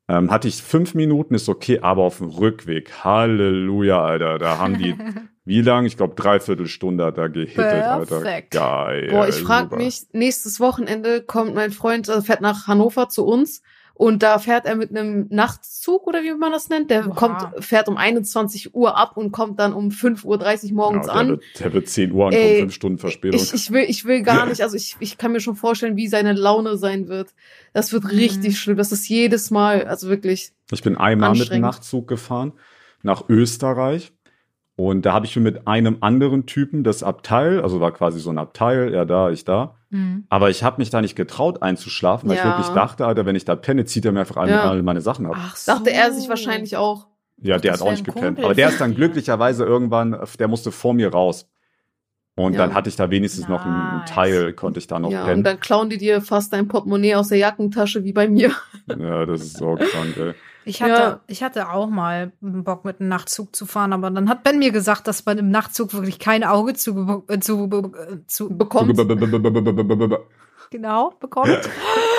Speaker 1: Ähm, hatte ich fünf Minuten, ist okay, aber auf dem Rückweg, Halleluja, Alter, da haben die, wie lang? Ich glaube, dreiviertel Stunde hat er gehittet, Alter.
Speaker 2: Perfekt.
Speaker 1: Geil.
Speaker 3: Boah, ich frage mich, nächstes Wochenende kommt mein Freund, also fährt nach Hannover zu uns Und da fährt er mit einem Nachtzug oder wie man das nennt. Der
Speaker 2: Oha.
Speaker 3: kommt, fährt um 21 Uhr ab und kommt dann um 5.30 Uhr morgens
Speaker 1: Ja,
Speaker 3: an.
Speaker 1: der, wird, der wird 10 Uhr ankommen,
Speaker 3: Ey,
Speaker 1: 5 Stunden Verspätung.
Speaker 3: Ich, ich will, ich will gar nicht, also ich, ich kann mir schon vorstellen, wie seine Laune sein wird. Das wird
Speaker 2: Mhm.
Speaker 3: richtig schlimm. Das ist jedes Mal, also wirklich.
Speaker 1: Ich bin einmal mit dem. Nachtzug gefahren nach Österreich. Und da habe ich schon mit einem anderen Typen das Abteil, also war quasi so ein Abteil, er da, ich da.
Speaker 2: Mhm.
Speaker 1: Aber ich habe mich da nicht getraut einzuschlafen, weil ich
Speaker 3: Ja.
Speaker 1: wirklich dachte, Alter, wenn ich da penne, zieht er mir einfach alle,
Speaker 3: Ja.
Speaker 1: alle meine Sachen ab.
Speaker 2: Ach so.
Speaker 3: Dachte er sich wahrscheinlich auch.
Speaker 1: ja, der
Speaker 2: das
Speaker 1: hat auch nicht gepennt.
Speaker 2: Kumpel
Speaker 1: Aber der ist dann glücklicherweise irgendwann, der musste vor mir raus. Und
Speaker 3: Ja.
Speaker 1: dann hatte ich da wenigstens noch einen
Speaker 2: Nice.
Speaker 1: Teil, konnte ich da noch
Speaker 3: Ja, und
Speaker 1: pennen.
Speaker 3: dann klauen die dir fast dein Portemonnaie aus der Jackentasche, wie bei mir.
Speaker 1: Ja, das ist so krank, ey.
Speaker 2: Ich hatte,
Speaker 3: Ja.
Speaker 2: ich hatte auch mal Bock mit einem Nachtzug zu fahren, aber dann hat Ben mir gesagt, dass man im Nachtzug wirklich kein Auge zu, äh, zu, äh, zu
Speaker 3: Bekommt.
Speaker 2: genau bekommt.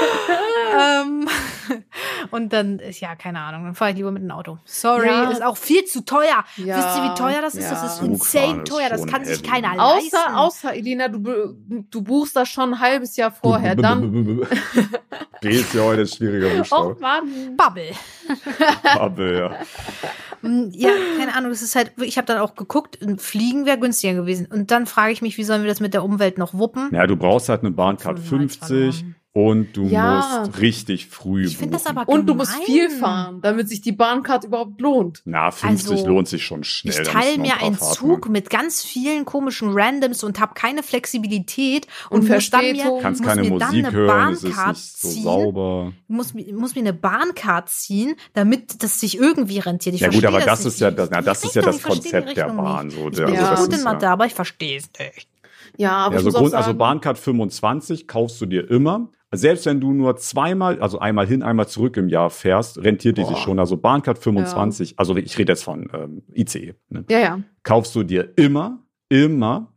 Speaker 2: ähm, und dann ist ja keine Ahnung, dann fahre ich lieber mit dem Auto. Sorry,
Speaker 3: Ja.
Speaker 2: ist auch viel zu teuer.
Speaker 3: Ja,
Speaker 2: Wisst ihr, wie teuer das ist?
Speaker 3: ja.
Speaker 2: Das ist insane
Speaker 1: ist
Speaker 2: teuer. Das kann sich keiner leisten.
Speaker 3: Außer, außer, Elina, du, du buchst das schon ein halbes Jahr vorher. Dann.
Speaker 1: B ist ja heute ein schwieriger Buchstabe.
Speaker 3: Mann.
Speaker 2: Bubble.
Speaker 1: Aber ja.
Speaker 2: Mm, Ja, keine Ahnung, das ist halt, ich habe dann auch geguckt, Fliegen wäre günstiger gewesen. Und dann frage ich mich, wie sollen wir das mit der Umwelt noch wuppen?
Speaker 1: Ja, du brauchst halt eine Bahncard
Speaker 2: Fünfmal
Speaker 1: 50
Speaker 2: verloren.
Speaker 1: Und du
Speaker 3: Ja.
Speaker 1: musst richtig früh
Speaker 2: Ich finde das aber
Speaker 3: Und du musst
Speaker 2: gemein.
Speaker 3: viel fahren, damit sich die Bahncard überhaupt lohnt.
Speaker 1: Na, 50
Speaker 2: Also,
Speaker 1: lohnt sich schon schnell.
Speaker 2: Ich teile mir einen
Speaker 1: Fahrten
Speaker 2: Zug mit ganz vielen komischen Randoms und habe keine Flexibilität und,
Speaker 3: Und
Speaker 2: dann mir,
Speaker 1: kannst
Speaker 2: muss
Speaker 1: keine
Speaker 2: mir dann
Speaker 1: Musik
Speaker 2: eine
Speaker 1: hören, es ist
Speaker 2: Bahncard
Speaker 1: nicht so
Speaker 2: ziehen,
Speaker 1: sauber.
Speaker 2: muss, muss mir eine Bahncard ziehen, damit das sich irgendwie rentiert. Ich
Speaker 1: Ja gut,
Speaker 2: verstehe
Speaker 1: aber das
Speaker 2: nicht.
Speaker 1: ist ja das, na, das ist ja das
Speaker 2: ich verstehe die
Speaker 1: Konzept der
Speaker 2: Richtung
Speaker 1: Bahn.
Speaker 2: nicht.
Speaker 1: So,
Speaker 2: Ich bin
Speaker 3: Ja.
Speaker 1: also das
Speaker 2: gut in Mathe, aber ich verstehe es nicht.
Speaker 3: Ja, aber
Speaker 1: ja,
Speaker 3: ich
Speaker 1: so
Speaker 3: muss auch
Speaker 1: Grund,
Speaker 3: sagen,
Speaker 1: also Bahncard 25 kaufst du dir immer. Selbst wenn du nur zweimal, also einmal hin, einmal zurück im Jahr fährst, rentiert die sich
Speaker 3: Boah.
Speaker 1: schon. Also Bahncard 25, also ich rede jetzt von ähm, ICE. Ne?
Speaker 3: Ja, ja.
Speaker 1: kaufst du dir immer, immer,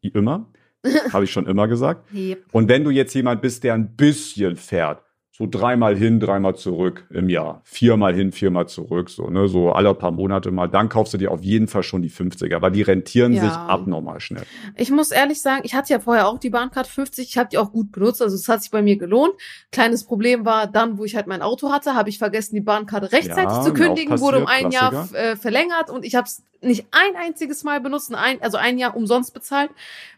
Speaker 1: immer, habe ich schon immer gesagt.
Speaker 2: Yep.
Speaker 1: Und wenn du jetzt jemand bist, der ein bisschen fährt, so dreimal hin, dreimal zurück im Jahr, viermal hin, viermal zurück, so, ne, so alle paar Monate mal, dann kaufst du dir auf jeden Fall schon die 50er, weil die rentieren
Speaker 3: Ja.
Speaker 1: sich abnormal schnell.
Speaker 3: Ich muss ehrlich sagen, ich hatte ja vorher auch die Bahncard 50, ich habe die auch gut benutzt, also es hat sich bei mir gelohnt. Kleines Problem war dann, wo ich halt mein Auto hatte, habe ich vergessen, die Bahncard rechtzeitig
Speaker 1: Ja,
Speaker 3: zu kündigen,
Speaker 1: auch
Speaker 3: wurde um
Speaker 1: passiert,
Speaker 3: ein Jahr äh, verlängert und ich habe es nicht ein einziges Mal benutzt, ein, also ein Jahr umsonst bezahlt.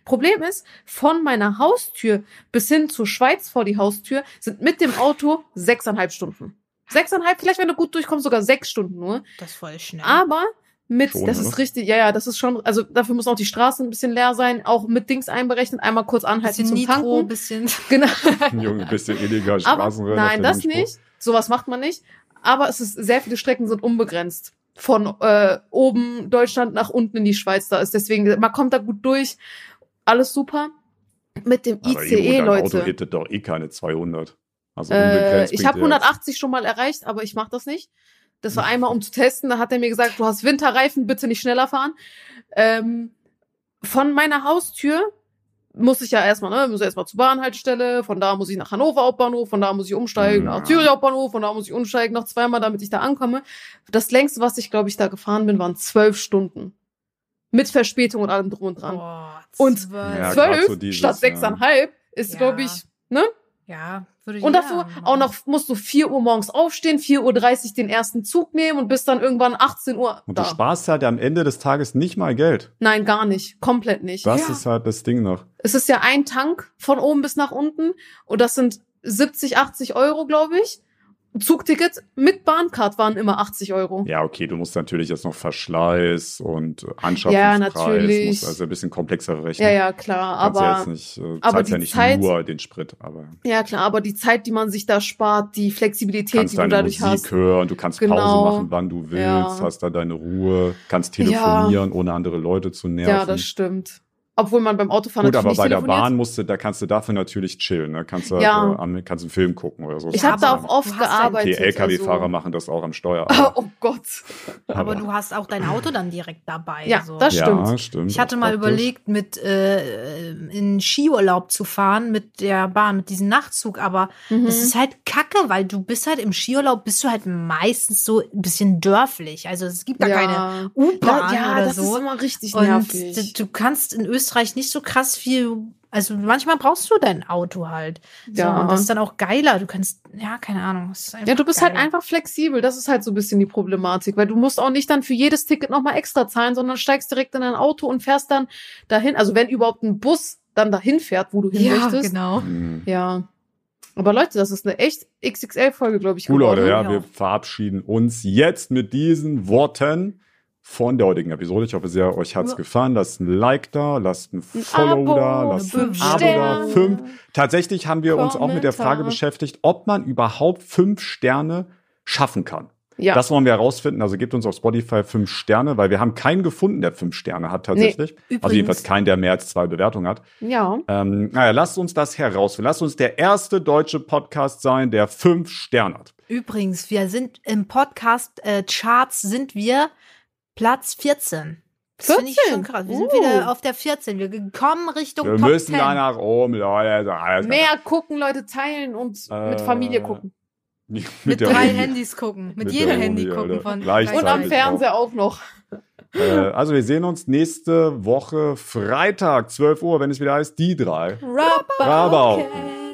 Speaker 3: Problem ist, von meiner Haustür bis hin zur Schweiz vor die Haustür sind mit dem Auto sechseinhalb Stunden. Sechseinhalb, vielleicht wenn du gut durchkommst, sogar sechs Stunden nur.
Speaker 2: Das ist voll schnell.
Speaker 3: Aber mit,
Speaker 1: Schon,
Speaker 3: das
Speaker 1: oder?
Speaker 3: ist richtig, ja, ja, das ist schon, also dafür muss auch die Straße ein bisschen leer sein, auch mit Dings einberechnet, einmal kurz anhalten
Speaker 2: bisschen
Speaker 3: zum
Speaker 2: Nitro,
Speaker 3: Tanken.
Speaker 2: bisschen.
Speaker 3: Genau.
Speaker 1: Junge, ein bisschen illegal
Speaker 3: Aber
Speaker 1: Straßenrennen.
Speaker 3: nein, das nicht. Sowas macht man nicht. Aber es ist, sehr viele Strecken sind unbegrenzt. Von äh, oben Deutschland nach unten in die Schweiz da ist. Deswegen, man kommt da gut durch. Alles super. Mit dem
Speaker 1: Aber
Speaker 3: ICE,
Speaker 1: dein Auto
Speaker 3: Leute.
Speaker 1: hittet doch eh keine 200. Also
Speaker 3: Äh, ich habe
Speaker 1: dir jetzt-
Speaker 3: 180 schon mal erreicht, aber ich mache das nicht. Das war einmal, um zu testen. Da hat er mir gesagt, du hast Winterreifen, bitte nicht schneller fahren. Ähm, von meiner Haustür muss ich ja erstmal, ne, muss erstmal zur Bahnhaltestelle, von da muss ich nach Hannover Hauptbahnhof, von da muss ich umsteigen
Speaker 1: Ja.
Speaker 3: nach Zürich Hauptbahnhof, von da muss ich umsteigen noch zweimal, damit ich da ankomme. Das längste, was ich, glaube ich, da gefahren bin, waren zwölf Stunden. Mit Verspätung und allem drum und dran.
Speaker 2: Boah,
Speaker 3: Und
Speaker 2: zwölf.
Speaker 1: Ja, so dieses,
Speaker 3: statt
Speaker 1: ja.
Speaker 3: sechseinhalb ist,
Speaker 2: Ja.
Speaker 3: glaube ich, ne?
Speaker 2: Ja, würde
Speaker 3: Und
Speaker 2: jeder
Speaker 3: dafür
Speaker 2: machen.
Speaker 3: auch noch musst du 4 Uhr morgens aufstehen, 4.30 Uhr den ersten Zug nehmen und bist dann irgendwann 18 Uhr
Speaker 1: Und du
Speaker 3: da.
Speaker 1: sparst halt am Ende des Tages nicht mal Geld.
Speaker 3: Nein, gar nicht. Komplett nicht.
Speaker 1: Das
Speaker 3: Ja.
Speaker 1: ist halt das Ding noch.
Speaker 3: Es ist ja ein Tank von oben bis nach unten und das sind 70, 80 Euro, glaube ich. Zugticket mit Bahncard waren immer 80 Euro.
Speaker 1: Ja, okay, du musst natürlich jetzt noch Verschleiß und äh,
Speaker 3: Ja,
Speaker 1: Anschaffungspreis,
Speaker 3: natürlich.
Speaker 1: also ein bisschen komplexer rechnen.
Speaker 3: Ja, ja, klar.
Speaker 1: Kannst ja
Speaker 3: Aber
Speaker 1: jetzt nicht, äh,
Speaker 3: aber
Speaker 1: zahlst ja
Speaker 3: die
Speaker 1: nicht
Speaker 3: Zeit-
Speaker 1: nur den Sprit, aber
Speaker 3: ja, klar. Aber die Zeit, die man sich da spart, die Flexibilität,
Speaker 1: kannst
Speaker 3: die du dadurch
Speaker 1: Musik
Speaker 3: hast.
Speaker 1: hören, du kannst
Speaker 3: Genau.
Speaker 1: Pause machen, wann du willst,
Speaker 3: Ja.
Speaker 1: hast da deine Ruhe, kannst telefonieren, ohne andere Leute zu nerven.
Speaker 3: Ja, das stimmt. Obwohl man beim Autofahren
Speaker 1: Gut, aber
Speaker 3: natürlich
Speaker 1: bei
Speaker 3: nicht
Speaker 1: der. Bahn musst du, da kannst du dafür natürlich chillen, ne? Kannst du
Speaker 3: Ja.
Speaker 1: äh, kannst einen Film gucken oder so.
Speaker 3: Ich
Speaker 2: Ja,
Speaker 3: habe da
Speaker 2: aber
Speaker 3: auch oft gearbeitet.
Speaker 1: Okay, LKW-Fahrer
Speaker 3: also-
Speaker 1: machen das auch am Steuer.
Speaker 3: Oh Gott.
Speaker 2: Aber du hast auch dein Auto dann direkt dabei.
Speaker 3: Ja,
Speaker 2: so.
Speaker 3: das
Speaker 1: ja,
Speaker 3: stimmt.
Speaker 1: stimmt.
Speaker 2: Ich hatte mal
Speaker 1: praktisch.
Speaker 2: überlegt, mit äh, in Skiurlaub zu fahren mit der Bahn, mit diesem Nachtzug, aber
Speaker 3: Mhm.
Speaker 2: das ist halt kacke, weil du bist halt im Skiurlaub, bist du halt meistens so ein bisschen dörflich. Also es gibt da keine U-Bahn
Speaker 3: ja,
Speaker 2: oder
Speaker 3: das
Speaker 2: so.
Speaker 3: ist immer richtig
Speaker 2: Und
Speaker 3: nervig.
Speaker 2: d- du kannst in Österreich nicht so krass viel Also manchmal brauchst du dein Auto halt. So,
Speaker 3: Ja.
Speaker 2: und das ist dann auch geiler. Du kannst, ja, keine Ahnung.
Speaker 3: Ja, du bist halt
Speaker 2: geiler.
Speaker 3: einfach flexibel. Das ist halt so ein bisschen die Problematik, weil du musst auch nicht dann für jedes Ticket nochmal extra zahlen, sondern steigst direkt in dein Auto und fährst dann dahin. Also wenn überhaupt ein Bus dann dahin fährt, wo du hin
Speaker 2: Ja,
Speaker 3: möchtest.
Speaker 2: genau.
Speaker 1: Hm.
Speaker 3: Ja. Aber Leute, das ist eine echt XXL-Folge, glaube ich.
Speaker 1: Cool. Leute, ja,
Speaker 2: ja.
Speaker 1: wir verabschieden uns jetzt mit diesen Worten von der heutigen Episode. Ich hoffe sehr, euch hat's gefallen. Lasst ein Like da, lasst ein
Speaker 3: Ein
Speaker 1: Follow
Speaker 3: Abo,
Speaker 1: da, lasst ein Abo da. Fünf. Tatsächlich haben wir uns auch mit der Frage
Speaker 3: Kommentar.
Speaker 1: beschäftigt, ob man überhaupt fünf Sterne schaffen kann.
Speaker 3: Ja.
Speaker 1: Das wollen wir herausfinden. Also gebt uns auf Spotify fünf Sterne, weil wir haben keinen gefunden, der fünf Sterne hat tatsächlich. Also
Speaker 2: Übrigens-
Speaker 1: jedenfalls keinen, der mehr als zwei Bewertungen hat.
Speaker 3: ja.
Speaker 1: Ähm, naja, lasst uns das herausfinden. Lasst uns der erste deutsche Podcast sein, der fünf Sterne hat.
Speaker 2: Übrigens, wir sind im Podcast-Charts sind wir Platz 14. Das finde ich
Speaker 3: 14?
Speaker 2: schon krass. Wir sind
Speaker 3: Uh.
Speaker 2: wieder auf der 14. Wir kommen Richtung
Speaker 1: Wir
Speaker 2: Top
Speaker 1: müssen
Speaker 2: 10.
Speaker 1: da nach oben, Leute. Alles
Speaker 3: Mehr gucken, Leute teilen und mit
Speaker 1: Äh,
Speaker 3: Familie gucken.
Speaker 1: Mit,
Speaker 2: mit drei. Handys gucken. Mit,
Speaker 1: Mit
Speaker 2: jedem Handy
Speaker 1: Uni,
Speaker 2: gucken von
Speaker 1: Gleichzeitig.
Speaker 3: Und am
Speaker 1: auch.
Speaker 3: Fernseher auch noch.
Speaker 1: Äh, also wir sehen uns nächste Woche Freitag, 12 Uhr, wenn es wieder heißt, die drei.
Speaker 2: Rabau.
Speaker 1: Rabau.
Speaker 2: Okay.